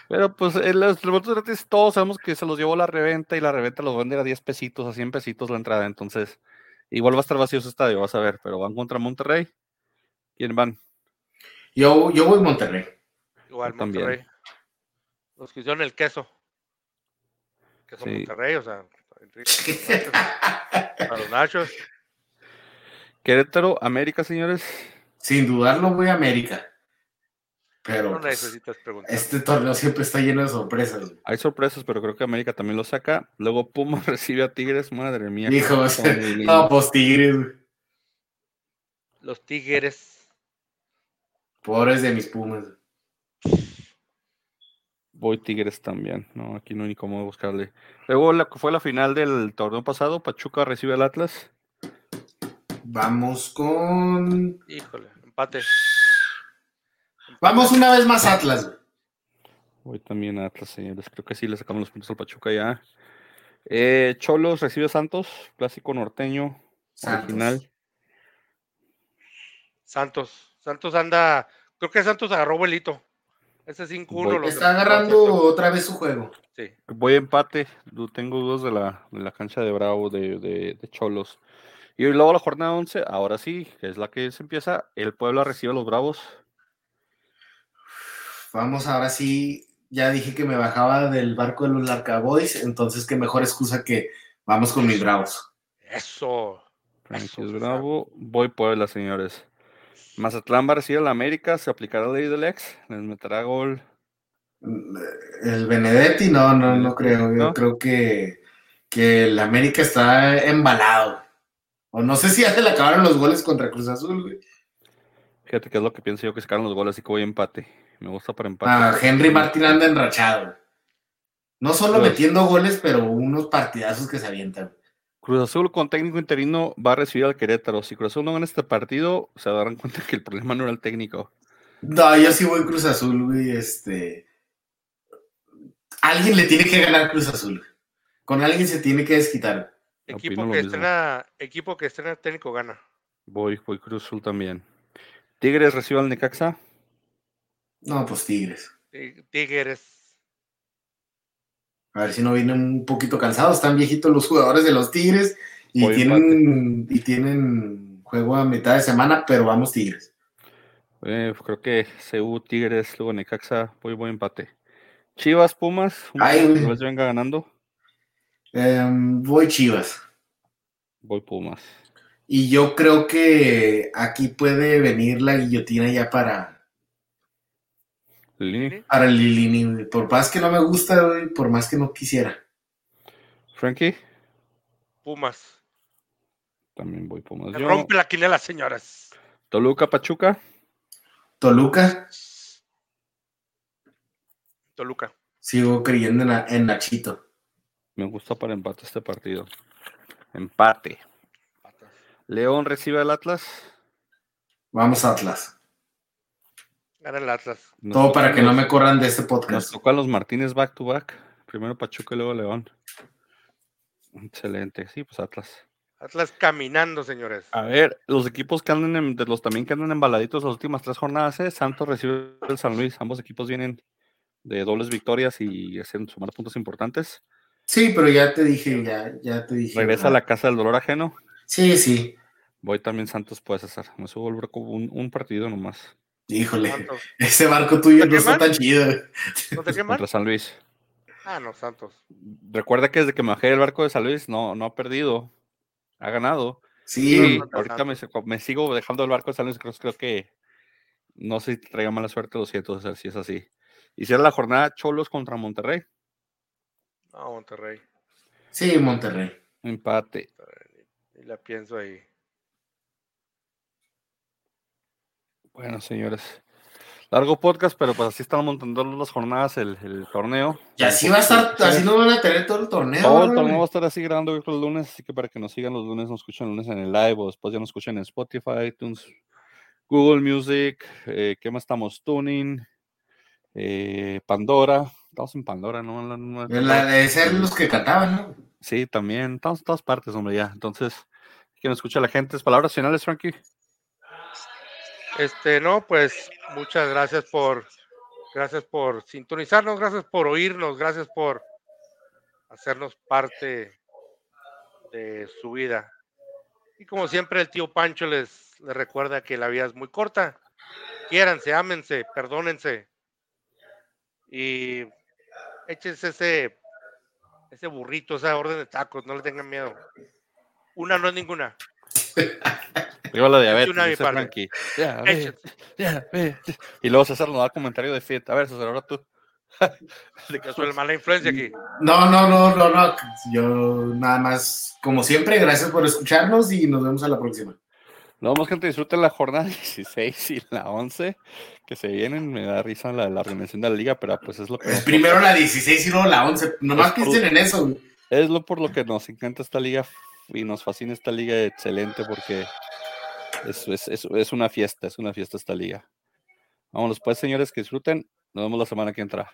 Pero pues los votos gratis todos sabemos que se los llevó la reventa y la reventa los vende a 10 pesitos, a 100 pesitos la entrada. Entonces, igual va a estar vacío ese estadio, vas a ver. Pero van contra Monterrey. ¿Quién van? Yo, yo voy Monterrey. Igual, Monterrey. Los que hicieron el queso. Queso Monterrey, o sea, a los nachos. Querétaro, América, señores. Sin dudarlo, voy a América. Pero pues, este torneo siempre está lleno de sorpresas. Hay sorpresas, pero creo que América también lo saca. Luego Puma recibe a Tigres, madre mía. Hijo, no, pues Tigres. Los Tigres. Pobres de mis Pumas. Voy Tigres también, no, aquí no hay ni cómo buscarle. Luego la, fue la final del torneo pasado, Pachuca recibe al Atlas. Vamos con. Híjole, empate. Vamos una vez más Atlas. Voy también a Atlas, señores. Creo que sí le sacamos los puntos al Pachuca ya. Eh, Cholos recibe a Santos, clásico norteño, original. Santos. Santos anda. Creo que Santos agarró vuelito. Ese 5-1. Está agarrando otra vez su juego. Sí. Voy a empate. Tengo dudas de la, de la cancha de Bravo de, de, de Cholos. Y luego la jornada 11, ahora sí, que es la que se empieza, el Puebla recibe a los Bravos. Vamos, ahora sí, ya dije que me bajaba del barco de los Larcaboys, entonces qué mejor excusa que vamos con mis Bravos. Eso. Eso Bravo, voy Puebla, señores. Mazatlán va a recibir a la América, se aplicará la ley del ex, les meterá gol. El Benedetti, no, no, no creo. Yo creo que, que el América está embalado. O no sé si ya se le acabaron los goles contra Cruz Azul, güey. Fíjate que es lo que pienso yo que sacaron los goles, así que voy a empate. Me gusta para empate. Ah, Henry Martín anda enrachado. No solo metiendo goles, pero unos partidazos que se avientan. Cruz Azul con técnico interino va a recibir al Querétaro. Si Cruz Azul no gana este partido, se darán cuenta que el problema no era el técnico. No, yo sí voy Cruz Azul, güey. Este. Alguien le tiene que ganar Cruz Azul. Con alguien se tiene que desquitar. Equipo que, estrena, equipo que estrena técnico gana. Voy, voy Cruz Azul también. Tigres recibe al Necaxa. No, pues Tigres. Ti- Tigres. A ver si no vienen un poquito cansados. Están viejitos los jugadores de los Tigres y Voy tienen, y tienen juego a mitad de semana, pero vamos Tigres. Eh, creo que CU Tigres, luego Necaxa, voy, voy empate. Chivas, Pumas, un Ay, les venga ganando, Em, voy Chivas. voy Pumas. Y yo creo que aquí puede venir la guillotina ya para, Lini, para Lilini. Por más que no me gusta, por más que no quisiera. Frankie, Pumas. también voy Pumas. Se Yo, rompe la quinela, señores. Toluca, Pachuca, Toluca, Toluca. sigo creyendo en, la- en Nachito. Me gusta para empate este partido. Empate. León recibe al Atlas. Vamos Atlas. Gana el Atlas. Nos Todo para que no me corran de este Nos podcast. tocan los Martínez back to back. Primero Pachuca y luego León. Excelente. Sí, pues Atlas. Atlas caminando, señores. A ver, los equipos que andan en, de los también que andan embaladitos las últimas tres jornadas, ¿eh? Santos recibe el San Luis. Ambos equipos vienen de dobles victorias y hacen sumar puntos importantes. Sí, pero ya te dije, ya, ya te dije. Regresa a la casa del dolor ajeno. Sí, sí. Voy también Santos, puedes hacer. Me subo el barco un, un partido nomás. Híjole, Santos. ese barco tuyo ¿Te no está tan chido. ¿No te queman? Contra San Luis. Ah, no, Santos. Recuerda que desde que me bajé del barco de San Luis no, no ha perdido. Ha ganado. Sí, ahorita me, me sigo dejando el barco de San Luis. Creo, creo que no sé si traiga mala suerte, lo siento, o sea, si es así. Hiciera la jornada Cholos contra Monterrey. No, Monterrey. sí, Monterrey. Empate. Y la pienso ahí. Bueno, señores. Largo podcast, pero pues así están montando las jornadas el, el torneo. Y así va a estar, así no van a tener todo el torneo. Todo el ¿no, torneo va a estar así grabando los lunes, así que para que nos sigan los lunes, nos escuchen los lunes en el live o después ya nos escuchen en Spotify, iTunes, Google Music, eh, ¿qué más estamos? Tuning, eh, Pandora, estamos en Pandora, ¿no? En la- no- La de ser los que cantaban, ¿no? Sí, también, en todas partes, hombre, ya. Entonces, que nos escucha la gente. Palabras finales, Frankie. Este, no, pues muchas gracias por, gracias por sintonizarnos, gracias por oírnos, gracias por hacernos parte de su vida. Y como siempre, el tío Pancho les, les recuerda que la vida es muy corta. Quiéranse, ámense, perdónense. Y échense ese, ese burrito, esa orden de tacos, no le tengan miedo. Una no es ninguna. Viva la diabetes, una dice. Frankie. Ya, ve, ya, ve. Y luego César nos da comentario de Fit. A ver, César, ahora tú. ¿De soy la mala influencia aquí. No, no, no, no, no. Yo nada más, como siempre, gracias por escucharnos y nos vemos a la próxima. Nos vemos, gente. Disfruten la jornada 16 y la 11 que se vienen. Me da risa la, la de la liga, pero pues es lo que. Es nos primero la 16 y luego la 11. Nomás piensen en eso. güey. Es lo por lo que nos encanta esta liga y nos fascina esta liga excelente porque es, es, es, es una fiesta, es una fiesta esta liga. Vámonos pues, señores, que disfruten. Nos vemos la semana que entra.